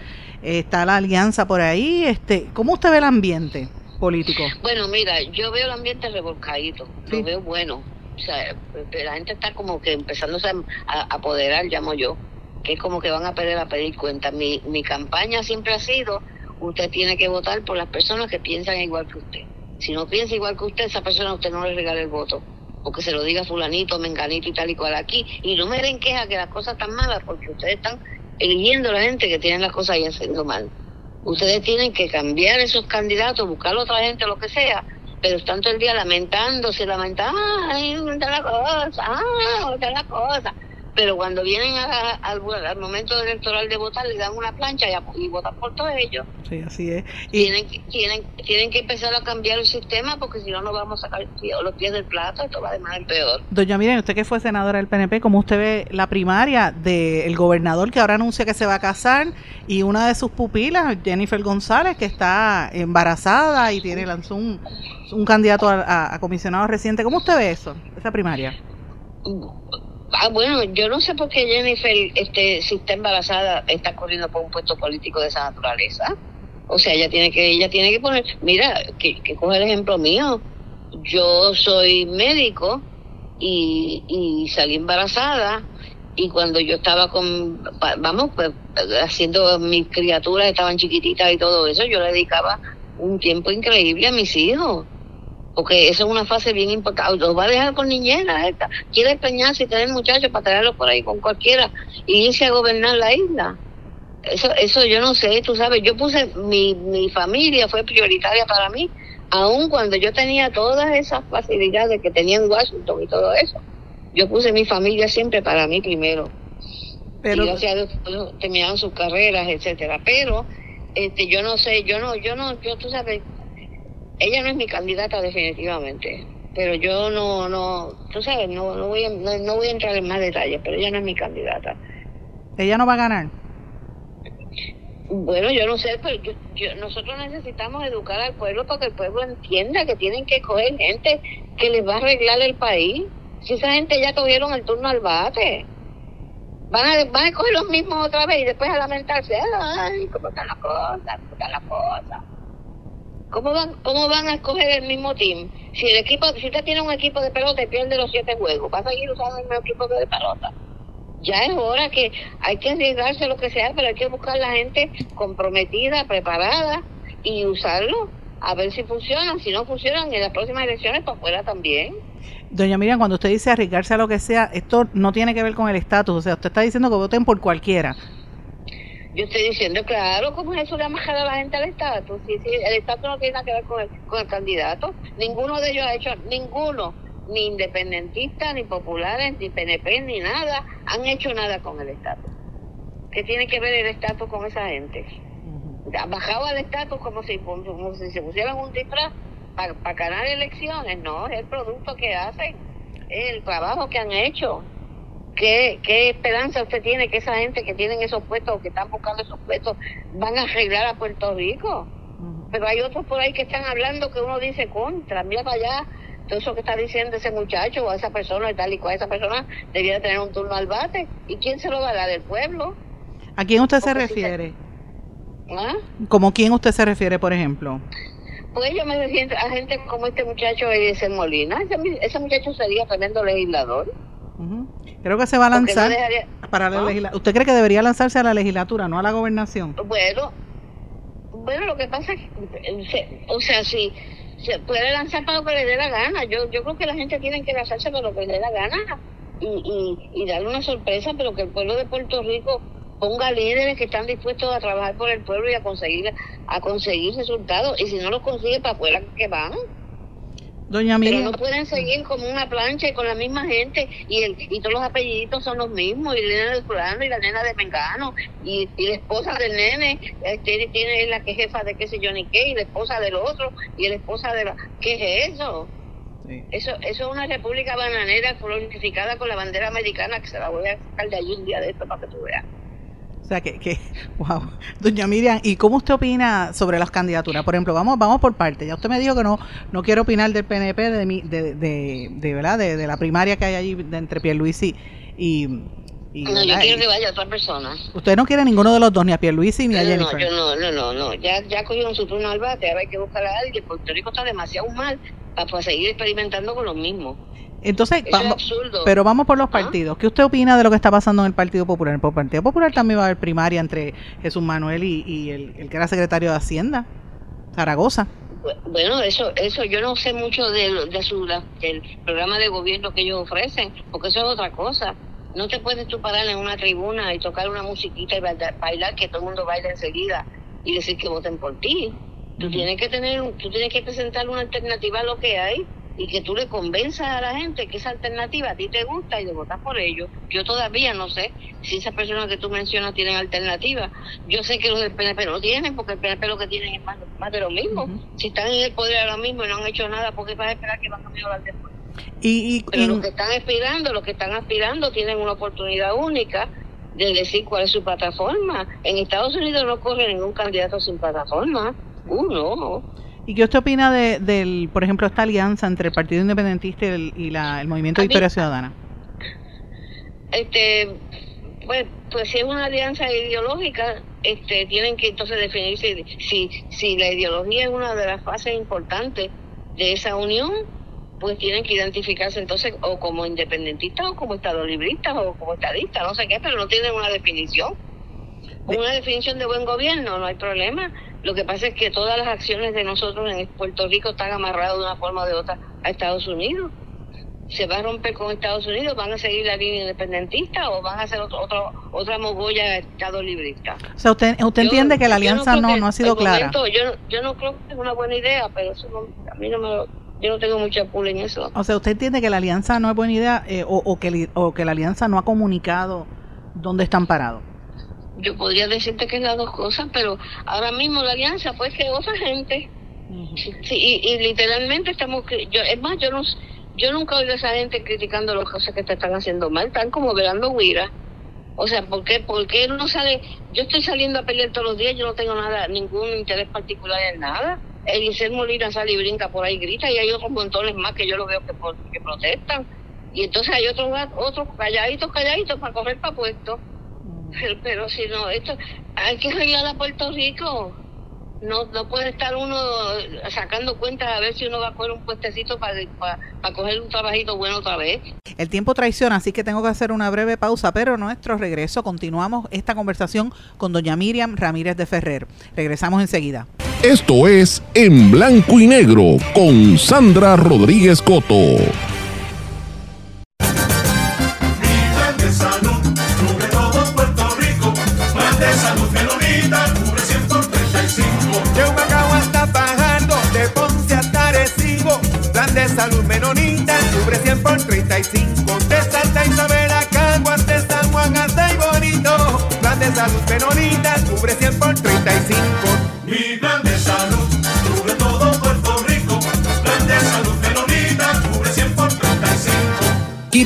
S2: Eh, está la alianza por ahí. este ¿Cómo usted ve el ambiente? Político?
S4: Bueno, mira, yo veo el ambiente revolcadito, lo veo bueno. O sea, la gente está como que empezándose a, apoderar, llamo yo, que es como que van a perder a pedir cuenta. Mi, mi campaña siempre ha sido, usted tiene que votar por las personas que piensan igual que usted. Si no piensa igual que usted, esa persona usted no le regala el voto. Porque se lo diga fulanito, menganito y tal y cual aquí. Y no me den queja que las cosas están malas, porque ustedes están eligiendo a la gente que tiene las cosas ahí haciendo mal. Ustedes tienen que cambiar esos candidatos, buscar otra gente, lo que sea, pero están todo el día lamentándose, lamentando, ay, la cosa, ah, la cosa pero cuando vienen al, momento electoral de votar le dan una plancha y, votan por todos ellos.
S2: Sí, así es.
S4: Y tienen, tienen, tienen que empezar a cambiar el sistema porque si no nos vamos a sacar los pies del plato, esto va de mal en peor.
S2: Doña Miren, usted que fue senadora del PNP, ¿cómo usted ve la primaria del gobernador que ahora anuncia que se va a casar y una de sus pupilas, Jennifer González, que está embarazada y tiene lanzó un, un candidato a, a comisionado reciente? ¿Cómo usted ve eso, esa primaria?
S4: Ah, bueno, yo no sé por qué Jennifer, este, si está embarazada, está corriendo por un puesto político de esa naturaleza. O sea, ella tiene que, ella tiene que poner, mira, que, que coge el ejemplo mío. Yo soy médico y, y salí embarazada y cuando yo estaba con, vamos, pues haciendo mis criaturas, estaban chiquititas y todo eso, yo le dedicaba un tiempo increíble a mis hijos porque esa es una fase bien importante. Los va a dejar con niñera esta. Quiere empeñarse y tener muchachos para traerlos por ahí con cualquiera y irse a gobernar la isla. Eso, eso yo no sé, tú sabes, yo puse, mi, mi familia fue prioritaria para mí, aun cuando yo tenía todas esas facilidades que tenía en Washington y todo eso. Yo puse mi familia siempre para mí primero. Pero, y gracias a Dios terminaron sus carreras, etcétera. Pero este yo no sé, yo no, yo no, yo tú sabes, ella no es mi candidata definitivamente, pero yo no, no, tú sabes, no, no, voy, a, no, voy a entrar en más detalles, pero ella no es mi candidata.
S2: ¿Ella no va a ganar?
S4: Bueno, yo no sé, pero nosotros necesitamos educar al pueblo para que el pueblo entienda que tienen que coger gente que les va a arreglar el país. Si esa gente ya cogieron el turno al bate, van a, van a coger los mismos otra vez y después a lamentarse, ay, cómo están las cosas, cómo están las cosas. ¿Cómo van, ¿Cómo van a escoger el mismo team? Si el equipo, si usted tiene un equipo de pelota y pierde los siete juegos, va a seguir usando el mismo equipo de pelota. Ya es hora que hay que arriesgarse lo que sea, pero hay que buscar la gente comprometida, preparada y usarlo a ver si funcionan. Si no funcionan en las próximas elecciones, para afuera también.
S2: Doña Miriam, cuando usted dice arriesgarse a lo que sea, esto no tiene que ver con el estatus. O sea, usted está diciendo que voten por cualquiera.
S4: Yo estoy diciendo, claro, ¿cómo es eso de amajar a la gente al estatus? Si, el estatus no tiene nada que ver con el, con el candidato. Ninguno de ellos ha hecho, ninguno, ni independentistas, ni populares, ni PNP, ni nada, han hecho nada con el estatus. ¿Qué tiene que ver el estatus con esa gente? Bajado al estatus como si, como si se pusieran un disfraz para, para ganar elecciones. No, es el producto que hacen, es el trabajo que han hecho. ¿Qué, ¿Qué esperanza usted tiene que esa gente que tienen esos puestos o que están buscando esos puestos van a arreglar a Puerto Rico? Pero hay otros por ahí que están hablando que uno dice contra, mira para allá, todo eso que está diciendo ese muchacho o esa persona y tal y cual, esa persona debía tener un turno al bate. ¿Y quién se lo va a dar? ¿El pueblo?
S2: ¿A quién usted se refiere? ¿Ah? ¿Cómo quién usted se refiere, por ejemplo?
S4: Pues yo me refiero a gente como este muchacho Ese Molina. Ese, ese muchacho sería tremendo legislador.
S2: Creo que se va a lanzar para la ¿Ah? ¿Usted cree que debería lanzarse a la legislatura, no a la gobernación?
S4: Bueno, bueno, lo que pasa es que, o sea, si se puede lanzar para lo que le dé la gana. Yo, yo creo que la gente tiene que lanzarse para lo que le dé la gana y, y, y darle una sorpresa, pero que el pueblo de Puerto Rico ponga líderes que están dispuestos a trabajar por el pueblo y a conseguir a conseguir resultados y si no los consigue para afuera que van
S2: Doña
S4: Pero no pueden seguir como una plancha y con la misma gente y el, y todos los apelliditos son los mismos, y la nena de fulano y la nena de Mengano y, y la esposa del nene este, tiene la que es jefa de qué sé yo ni qué y la esposa del otro y la esposa de la... ¿Qué es eso? Eso, eso es una república bananera glorificada con la bandera americana que se la voy a sacar de allí un día de esto para que tú veas.
S2: O sea, que, que, wow. Doña Miriam, ¿y cómo usted opina sobre las candidaturas? Por ejemplo, vamos vamos por parte. Ya usted me dijo que no no quiero opinar del PNP, de, mi, de, de, de, ¿verdad? De, la primaria que hay allí de entre Pierluisi y...
S4: y no, yo quiero que vaya otra persona.
S2: Usted no quiere ninguno de los dos, ni a Pierluisi ni a Jennifer.
S4: No, no, no, no, Ya, ya cogieron su turno al bate, ahora hay que buscar a alguien. Puerto Rico está demasiado mal para seguir experimentando con los mismos.
S2: Entonces, vamos, pero vamos por los ¿Ah? partidos. ¿Qué usted opina de lo que está pasando en el Partido Popular? En el Partido Popular también va a haber primaria entre Jesús Manuel y, el, que era secretario de Hacienda, Zaragoza.
S4: Bueno, eso, eso yo no sé mucho de, de su, del programa de gobierno que ellos ofrecen, porque eso es otra cosa. No te puedes tú parar en una tribuna y tocar una musiquita y bailar, que todo el mundo baila enseguida y decir que voten por ti. Tú tienes que tener, tú tienes que presentar una alternativa a lo que hay y que tú le convenzas a la gente que esa alternativa a ti te gusta y de votar por ello. Yo todavía no sé si esas personas que tú mencionas tienen alternativa. Yo sé que los del PNP no tienen, porque el PNP lo que tienen es más, más de lo mismo. Si están en el poder ahora mismo y no han hecho nada, porque vas a esperar que van a mejorar después? Y, y, Pero los que están aspirando, los que están aspirando tienen una oportunidad única de decir cuál es su plataforma. En Estados Unidos no corre ningún candidato sin plataforma. Uno.
S2: ¿Y qué usted opina de, del, por ejemplo, esta alianza entre el Partido Independentista y el, Movimiento de Victoria Ciudadana?
S4: Este, pues, pues si es una alianza ideológica, este, tienen que entonces definirse si, si la ideología es una de las fases importantes de esa unión, pues tienen que identificarse entonces o como independentistas o como estadolibristas o como estadistas, no sé qué, pero no tienen una definición. Una definición de buen gobierno, no hay problema lo que pasa es que todas las acciones de nosotros en Puerto Rico están amarradas de una forma o de otra a Estados Unidos. ¿Se va a romper con Estados Unidos? ¿Van a seguir la línea independentista o van a hacer otro, otra mogolla Estado librista?
S2: O sea, usted, usted entiende que la alianza no, no, ha sido clara.
S4: yo, yo no creo que es una buena idea, pero eso a mí no me yo no tengo mucha pula en eso.
S2: O sea, ¿usted entiende que la alianza no es buena idea eh, o, o, que, o que la alianza no ha comunicado dónde están parados?
S4: Yo podría decirte que es las dos cosas, pero ahora mismo la alianza pues que otra gente Sí, y, literalmente estamos, yo, es más, yo no, yo nunca oigo a esa gente criticando las cosas que te están haciendo mal, están como velando guira. O sea, ¿por qué, ¿por qué no sale? Yo estoy saliendo a pelear todos los días, yo no tengo nada, ningún interés particular en nada. Eliseo Molina sale y brinca por ahí, grita, y hay otros montones más que yo lo veo que, que protestan. Y entonces hay otros otros calladitos, calladitos para coger para puestos. Pero, pero si no, esto hay que arreglar a Puerto Rico no, no puede estar uno sacando cuentas a ver si uno va a coger un puestecito para, para, coger un trabajito bueno otra vez.
S2: El tiempo traiciona, así que tengo que hacer una breve pausa, pero nuestro regreso continuamos esta conversación con doña Miriam Ramírez de Ferrer. Regresamos enseguida.
S1: Esto es En Blanco y Negro con Sandra Rodríguez Coto.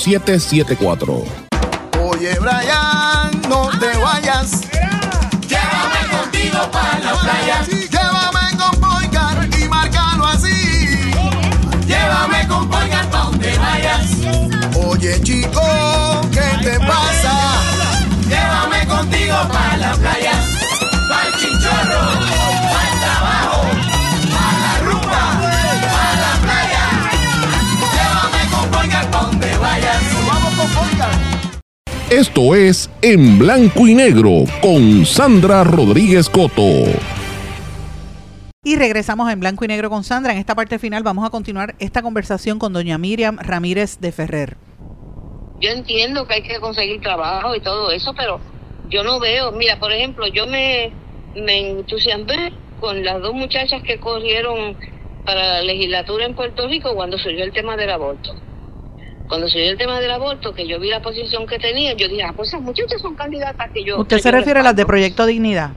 S1: 5774.
S5: Oye, Brian,
S1: Esto es En Blanco y Negro con Sandra Rodríguez Coto.
S2: Y regresamos en blanco y negro con Sandra. En esta parte final vamos a continuar esta conversación con doña Miriam Ramírez de Ferrer.
S4: Yo entiendo que hay que conseguir trabajo y todo eso, pero yo no veo, mira, por ejemplo, yo me, me entusiasmé con las dos muchachas que corrieron para la legislatura en Puerto Rico cuando surgió el tema del aborto. Cuando surgió el tema del aborto, que yo vi la posición que tenían, yo dije, ah, pues esas muchachas son candidatas que yo...
S2: ¿Usted
S4: que
S2: se
S4: yo
S2: refiere a las de
S4: respaldo".
S2: Proyecto Dignidad?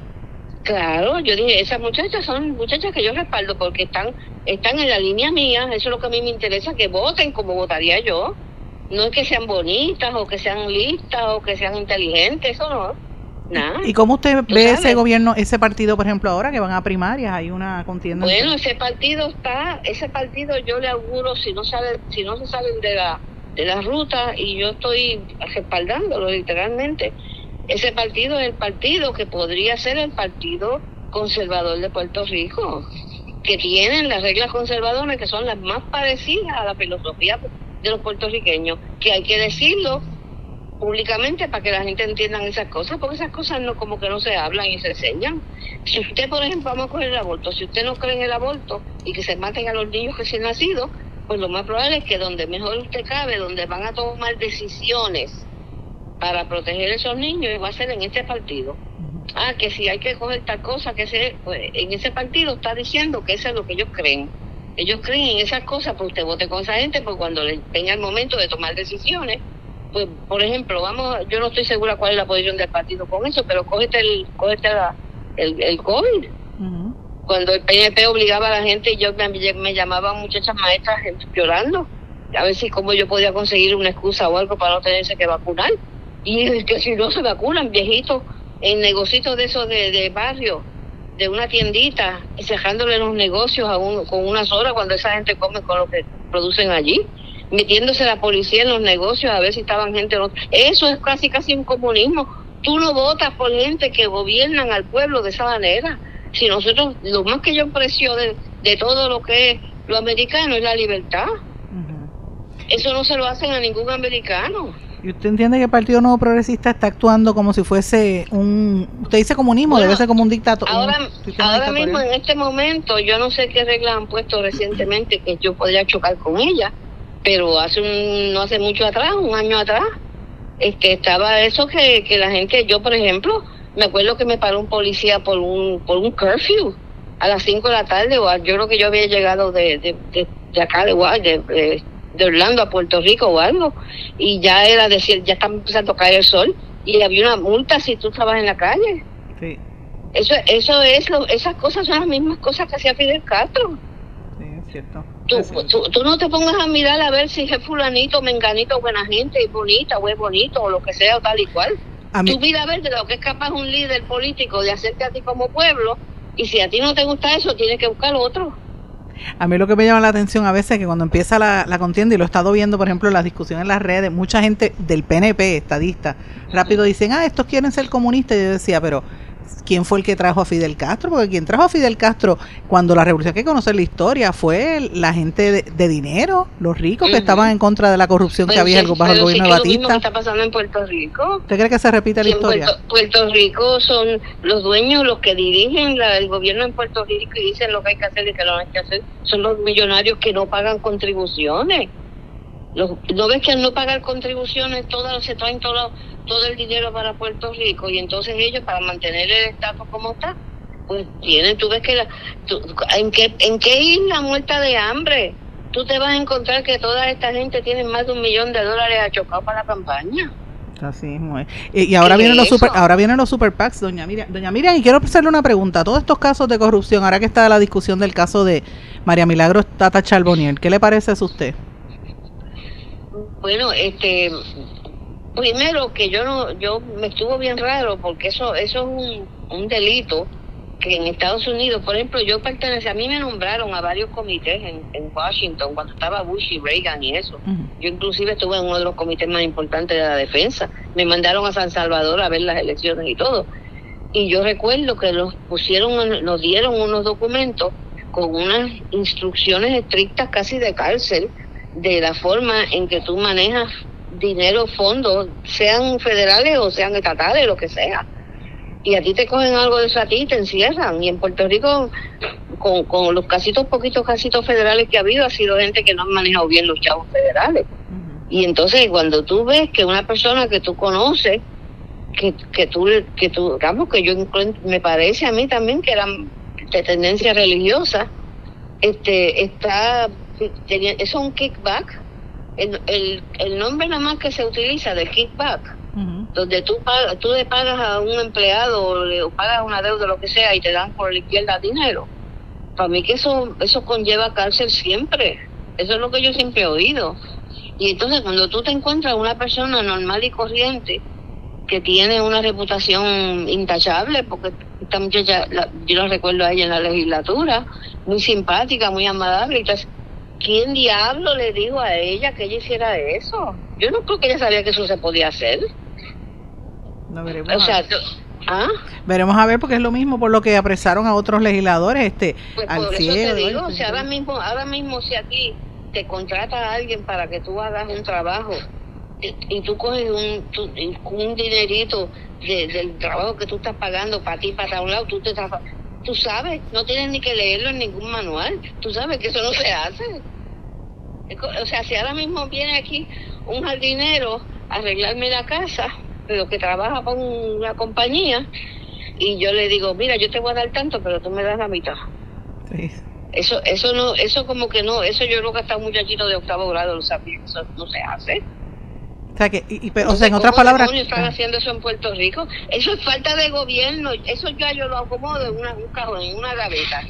S4: Claro, yo dije, esas muchachas son muchachas que yo respaldo porque están están en la línea mía, eso es lo que a mí me interesa, que voten como votaría yo. No es que sean bonitas o que sean listas o que sean inteligentes, eso no. Nada.
S2: ¿Y cómo usted ve
S4: sabes.
S2: ese gobierno, ese partido, por ejemplo, ahora que van a primarias? Hay una contienda.
S4: Bueno, ese partido está, ese partido yo le auguro si no sale, si no se salen de la de la ruta y yo estoy respaldándolo literalmente. Ese partido es el partido que podría ser el partido conservador de Puerto Rico, que tienen las reglas conservadoras que son las más parecidas a la filosofía de los puertorriqueños, que hay que decirlo públicamente para que la gente entienda esas cosas, porque esas cosas no como que no se hablan y se enseñan. Si usted, por ejemplo, vamos a coger el aborto, si usted no cree en el aborto y que se maten a los niños recién nacidos, pues lo más probable es que donde mejor usted cabe, donde van a tomar decisiones para proteger a esos niños, va a ser en este partido. Ah, que si hay que coger tal cosa, que se, pues, en ese partido está diciendo que eso es lo que ellos creen. Ellos creen en esas cosas, pues usted vote con esa gente, pues cuando le venga el momento de tomar decisiones, pues por ejemplo, vamos, yo no estoy segura cuál es la posición del partido con eso, pero cógete el, cógete la- el, el COVID. Cuando el PNP obligaba a la gente, yo me, llamaban muchachas maestras llorando, a ver si cómo yo podía conseguir una excusa o algo para no tenerse que vacunar. Y que si no se vacunan, viejitos, en negocios de esos de, de barrio, de una tiendita, cerrándole los negocios a uno, con unas horas cuando esa gente come con lo que producen allí, metiéndose la policía en los negocios a ver si estaban gente. o no. Eso es casi casi un comunismo. Tú no votas por gente que gobiernan al pueblo de esa manera. Si nosotros, lo más que yo aprecio de, de todo lo que es lo americano es la libertad. Eso no se lo hacen a ningún americano.
S2: ¿Y usted entiende que el Partido Nuevo Progresista está actuando como si fuese un... Usted dice comunismo,
S4: Bueno,
S2: debe ser como un dictador.
S4: Ahora, ahora mismo en este momento, yo no sé qué reglas han puesto recientemente que yo podría chocar con ella, pero hace un, no hace mucho atrás, un año atrás, este estaba eso que, que la gente, yo por ejemplo, me acuerdo que me paró un policía por un por un curfew a las 5 de la tarde, o a- yo creo que yo había llegado de, de, de, de acá, de, de, de- de Orlando a Puerto Rico o algo, y ya era decir, ya estaba empezando a caer el sol, y había una multa si tú estabas en la calle.
S2: Sí,
S4: Eso, eso es lo, esas cosas son las mismas cosas que hacía Fidel Castro.
S2: sí, es cierto.
S4: Tú, tú, tú no te pongas a mirar a ver si es fulanito, menganito, buena gente, bonita, o es bonito, o lo que sea, o tal y cual.
S2: A mí,
S4: Tú mira a ver de lo que es capaz un líder político de hacerte a ti como pueblo, y si a ti no te gusta eso, tienes que buscar otro.
S2: A mí lo que me llama la atención a veces es que cuando empieza la, la contienda, y lo he estado viendo, por ejemplo, en las discusiones en las redes, mucha gente del PNP, estadista, rápido dicen, ah, estos quieren ser comunistas. Y yo decía, pero ¿quién fue el que trajo a Fidel Castro? Porque quien trajo a Fidel Castro cuando la revolución, hay que conocer la historia, fue la gente de, de dinero, los ricos que estaban en contra de la corrupción que había bajo el gobierno de
S4: es lo mismo que
S2: Batista.
S4: está pasando en Puerto Rico.
S2: ¿Usted cree que se repite la historia?
S4: Puerto, Puerto Rico son los dueños, los que dirigen la- el gobierno en Puerto Rico y dicen lo que hay que hacer y que no hay que hacer, son los millonarios que no pagan contribuciones. Los, ¿No ves que al no pagar contribuciones todas se traen todo, todo el dinero para Puerto Rico y entonces ellos para mantener el estatus como está, pues tienen, tú ves que la, tú- ¿en, qué, ¿en qué isla muerta de hambre? Tú te vas a encontrar que toda esta gente tiene más de un millón de dólares achocados para la campaña.
S2: Así mismo es. Y, y ahora
S4: ¿Qué
S2: vienen los super,
S4: eso?
S2: ahora vienen los super doña Miriam. Doña Miriam, y quiero hacerle una pregunta. Todos estos casos de corrupción, ahora que está la discusión del caso de María Milagros Tata Charbonier, ¿qué le parece a usted?
S4: Bueno, este, primero que yo no, yo me estuvo bien raro porque eso, eso es un, un delito que en Estados Unidos, por ejemplo, yo pertenecía, a mí me nombraron a varios comités en, en Washington cuando estaba Bush y Reagan y eso. Yo inclusive estuve en uno de los comités más importantes de la defensa. Me mandaron a San Salvador a ver las elecciones y todo. Y yo recuerdo que nos pusieron, nos dieron unos documentos con unas instrucciones estrictas casi de cárcel de la forma en que tú manejas dinero, fondos, sean federales o sean estatales, lo que sea. Y a ti te cogen algo de eso a ti y te encierran. Y en Puerto Rico, con, con los casitos, poquitos casitos federales que ha habido, ha sido gente que no han manejado bien los chavos federales. Y entonces cuando tú ves que una persona que tú conoces, que, que tú, que tú, digamos que yo me parece a mí también que eran de tendencia religiosa, este, está, tenía, eso es un kickback. El, el, el nombre nada más que se utiliza de kickback, donde tú, pagas, tú le pagas a un empleado o le o pagas una deuda, lo que sea, y te dan por la izquierda dinero. Para mí que eso, eso conlleva cárcel siempre. Eso es lo que yo siempre he oído. Y entonces cuando tú te encuentras una persona normal y corriente que tiene una reputación intachable, porque esta muchacha, la- yo la recuerdo a ella en la legislatura, muy simpática, muy amable, entonces, ¿quién diablo le dijo a ella que ella hiciera eso? Yo no creo que ella sabía que eso se podía hacer.
S2: No, veremos,
S4: O sea, ¿ah?
S2: veremos a ver porque es lo mismo por lo que apresaron a otros legisladores, este,
S4: Pues
S2: al
S4: por eso
S2: cielo,
S4: te digo, o sea, ahora mismo, ahora mismo si aquí te contrata a alguien para que tú hagas un trabajo y, y tú coges un, tu- un dinerito de- del trabajo que tú estás pagando para ti, para un lado, tú te estás- tú sabes, no tienes ni que leerlo en ningún manual, tú sabes que eso no se hace. O sea, si ahora mismo viene aquí un jardinero a arreglarme la casa, pero que trabaja con una compañía, y yo le digo, mira, yo te voy a dar tanto, pero tú me das la mitad.
S2: Sí.
S4: Eso, eso no, eso como que no, eso yo creo que hasta un muchachito de octavo grado lo sabía, eso no se hace.
S2: O sea, que, y, y- pero, o sea, en otras palabras,
S4: están
S2: ah,
S4: haciendo eso en Puerto Rico? Eso es falta de gobierno, eso ya yo lo acomodo en una, un cajón, en una gaveta.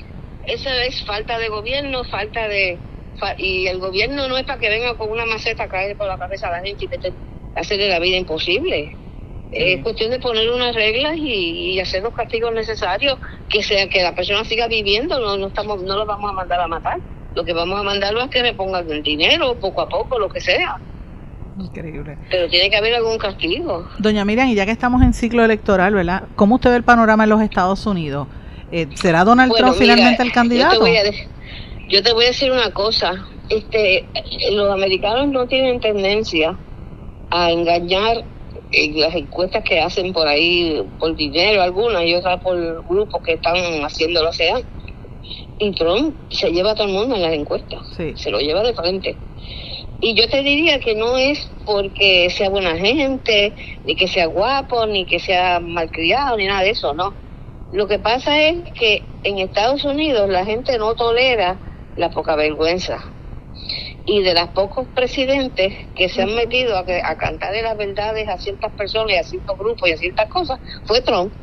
S4: Eso es falta de gobierno, falta de... fa- y el gobierno no es para que venga con una maceta a caer por la cabeza a la gente y que te, hacerle la vida imposible. Es cuestión de poner unas reglas y, y hacer los castigos necesarios, que sea que la persona siga viviendo, no, no estamos, no lo vamos a mandar a matar. Lo que vamos a mandarlo es que repongan el dinero, poco a poco, lo que sea.
S2: Increíble.
S4: Pero tiene que haber algún castigo.
S2: Doña Miriam, y ya que estamos en ciclo electoral, ¿verdad? ¿Cómo usted ve el panorama en los Estados Unidos? Eh, ¿Será Donald
S4: Bueno,
S2: Trump
S4: mira,
S2: finalmente el
S4: Yo te,
S2: candidato?
S4: voy a, de- yo te voy a decir una cosa. Este, los americanos no tienen tendencia a engañar en las encuestas que hacen por ahí por dinero algunas y otras por grupos que están haciéndolo hace años. Y Trump se lleva a todo el mundo en las encuestas,
S2: Sí.
S4: se lo lleva de frente. Y yo te diría que no es porque sea buena gente, ni que sea guapo, ni que sea malcriado, ni nada de eso, no. Lo que pasa es que en Estados Unidos la gente no tolera la poca vergüenza. Y de los pocos presidentes que se han metido a, que- a cantar de las verdades a ciertas personas y a ciertos grupos y a ciertas cosas, fue Trump.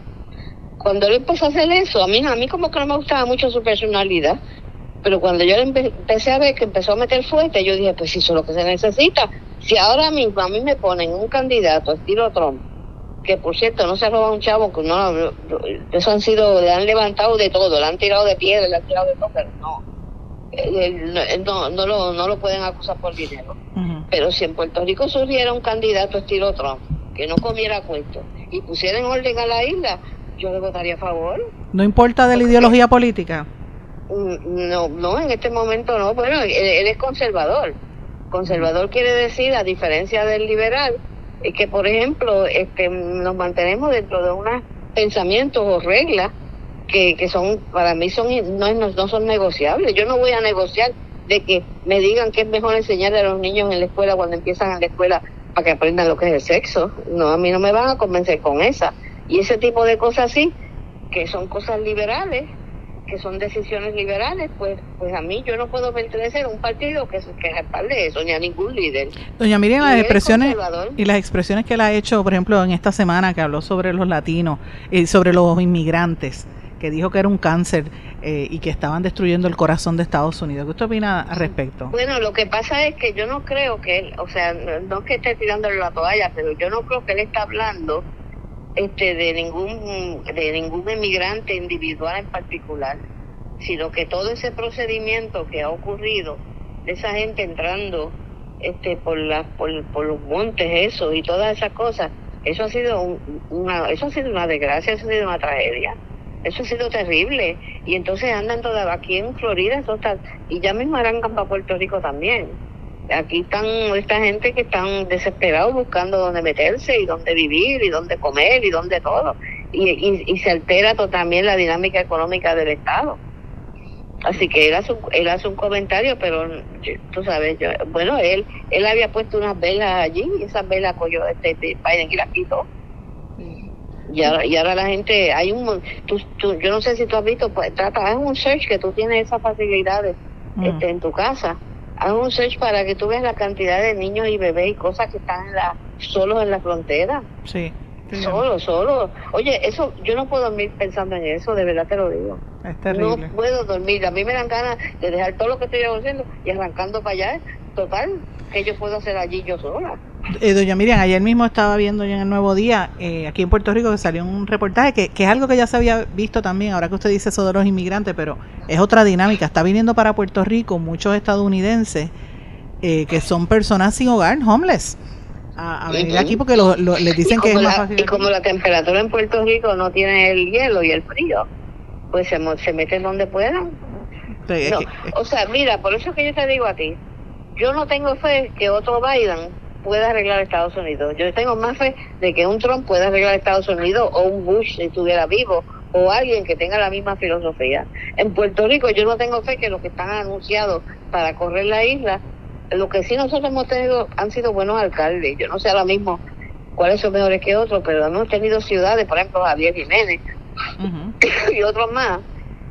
S4: Cuando él empezó a hacer eso, a mí, a mí como que no me gustaba mucho su personalidad, pero cuando yo empe- empecé a ver que empezó a meter fuerte, yo dije, pues eso es lo que se necesita. Si ahora mismo a mí me ponen un candidato estilo Trump, que por cierto no se ha robado un chavo, que no, eso han sido, le han levantado de todo, le han tirado de piedra, le han tirado de todo, pero no. No, no, lo, no lo pueden acusar por dinero. Pero si en Puerto Rico surgiera un candidato estilo Trump, que no comiera cuento y pusiera en orden a la isla, yo le votaría a favor.
S2: No importa de la ideología política.
S4: No, no, en este momento no. Bueno, él, es conservador. Conservador quiere decir, a diferencia del liberal, que, por ejemplo, este, nos mantenemos dentro de unos pensamientos o reglas que, que son, para mí, son no, no, son negociables. Yo no voy a negociar de que me digan que es mejor enseñarle a los niños en la escuela cuando empiezan en la escuela para que aprendan lo que es el sexo. No, a mí no me van a convencer con esa. Y ese tipo de cosas así, que son cosas liberales, que son decisiones liberales, pues pues a mí yo no puedo pertenecer a un partido que, que respalde eso, ni a ningún líder.
S2: Doña Miriam, las expresiones y las expresiones que él ha hecho, por ejemplo, en esta semana que habló sobre los latinos y sobre los inmigrantes, que dijo que era un cáncer eh, y que estaban destruyendo el corazón de Estados Unidos. ¿Qué usted opina al respecto?
S4: Bueno, lo que pasa es que yo no creo que él, o sea, no, es que esté tirándole la toalla, pero yo no creo que él está hablando este de ningún de ningún inmigrante individual en particular, sino que todo ese procedimiento que ha ocurrido de esa gente entrando este por las por, por los montes eso y todas esas cosas, eso ha sido un- una eso ha sido una desgracia, eso ha sido una tragedia. Eso ha sido terrible. Y entonces andan todas aquí en Florida, eso está, y ya mismo arrancan para Puerto Rico también. Aquí están esta gente que están desesperados buscando dónde meterse y dónde vivir y dónde comer y dónde todo. Y, y, y se altera también la dinámica económica del Estado. Así que él hace un, él hace un comentario, pero tú sabes, yo, bueno, él él había puesto unas velas allí y esas velas cogió este, este Biden y las quitó. Y ahora, y ahora la gente, hay un, tú, tú- yo no sé si tú has visto, pues trata, haz un search que tú tienes esas facilidades
S2: Mm.
S4: este, en tu casa. Haz un search para que tú veas la cantidad de niños y bebés y cosas que están en la, solos en la frontera.
S2: Sí. sí,
S4: Solo, solo. Oye, eso, yo no puedo dormir pensando en eso, de verdad te lo digo.
S2: Es
S4: No puedo dormir. A mí me dan ganas de dejar todo lo que estoy haciendo y arrancando para allá. Total, que yo puedo hacer allí yo sola.
S2: Eh, doña Miriam, ayer mismo estaba viendo ya en el Nuevo Día, eh, aquí en Puerto Rico, que salió un reportaje que, que es algo que ya se había visto también, ahora que usted dice eso de los inmigrantes, pero es otra dinámica. Está viniendo para Puerto Rico muchos estadounidenses eh, que son personas sin hogar, homeless, a, a venir aquí porque lo- lo- les dicen que es más fácil.
S4: y como la temperatura en Puerto Rico no tiene el hielo y el frío, pues se, se meten donde puedan.
S2: Sí,
S4: No,
S2: que-
S4: o sea, mira, por eso es que yo te digo a ti, yo no tengo fe que otro Biden pueda arreglar Estados Unidos. Yo tengo más fe de que un Trump pueda arreglar Estados Unidos o un Bush si estuviera vivo o alguien que tenga la misma filosofía. En Puerto Rico yo no tengo fe que los que están anunciados para correr la isla, lo que sí nosotros hemos tenido han sido buenos alcaldes. Yo no sé ahora mismo cuáles son mejores que otros, pero hemos tenido ciudades, por ejemplo Javier Jiménez, y otros más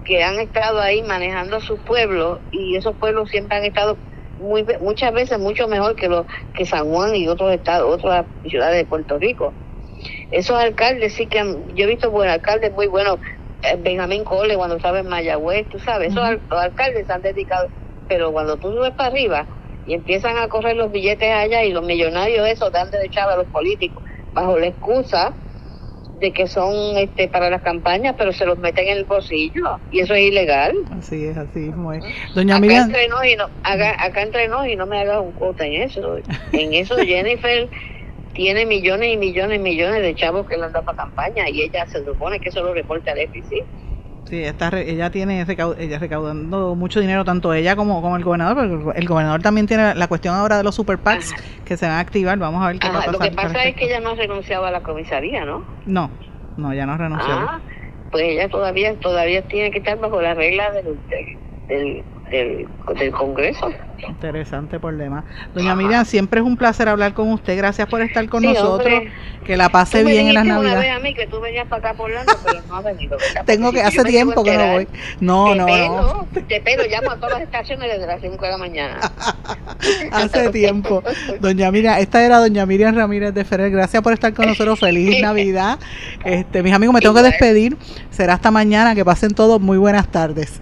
S4: que han estado ahí manejando a sus pueblos y esos pueblos siempre han estado muy muchas veces mucho mejor que los que San Juan y otros estados otras ciudades de Puerto Rico. Esos alcaldes sí que han, yo he visto buenos alcaldes muy buenos eh, Benjamín Cole cuando estaba en Mayagüez tú sabes esos los alcaldes se han dedicado pero cuando tú subes para arriba y empiezan a correr los billetes allá y los millonarios esos dan de echar a los políticos bajo la excusa de que son este para las campañas, pero se los meten en el bolsillo y eso es ilegal.
S2: Así es, así es. Doña
S4: Acá
S2: Miriam,
S4: entre nos y no, acá, acá entre nos y no me hagas un cuota en eso. En eso Jennifer tiene millones y millones y millones de chavos que le han dado para campaña y ella se supone que eso lo reporta al FCC.
S2: Sí, está ella tiene ella recaudando mucho dinero, tanto ella como, como el gobernador, porque el gobernador también tiene la cuestión ahora de los super PACs que se van a activar. Vamos a ver qué va a
S4: Ajá,
S2: pasar.
S4: lo que pasa es que ella no ha renunciado a la comisaría, ¿no?
S2: No, no, ya no renunció.
S4: Ah, pues ella todavía todavía tiene que estar bajo la regla del, del, del, del Congreso.
S2: Interesante por demás. Doña Miriam, siempre es un placer hablar con usted. Gracias por estar con
S4: Sí,
S2: nosotros.
S4: hombre.
S2: Que la pase bien en las navidades.
S4: vez a mí que tú venías para acá por Orlando, pero no has venido. ¿verdad?
S2: Tengo que, hace tiempo que no voy. No,
S4: te
S2: no, no.
S4: pelo, Te pelo, llamo a todas las estaciones desde las 5 de la mañana.
S2: Hace tiempo. Doña Miriam, esta era doña Miriam Ramírez de Ferrer. Gracias por estar con nosotros. Feliz Navidad. Este, mis amigos, me tengo que despedir. Será hasta mañana. Que pasen todos muy buenas tardes.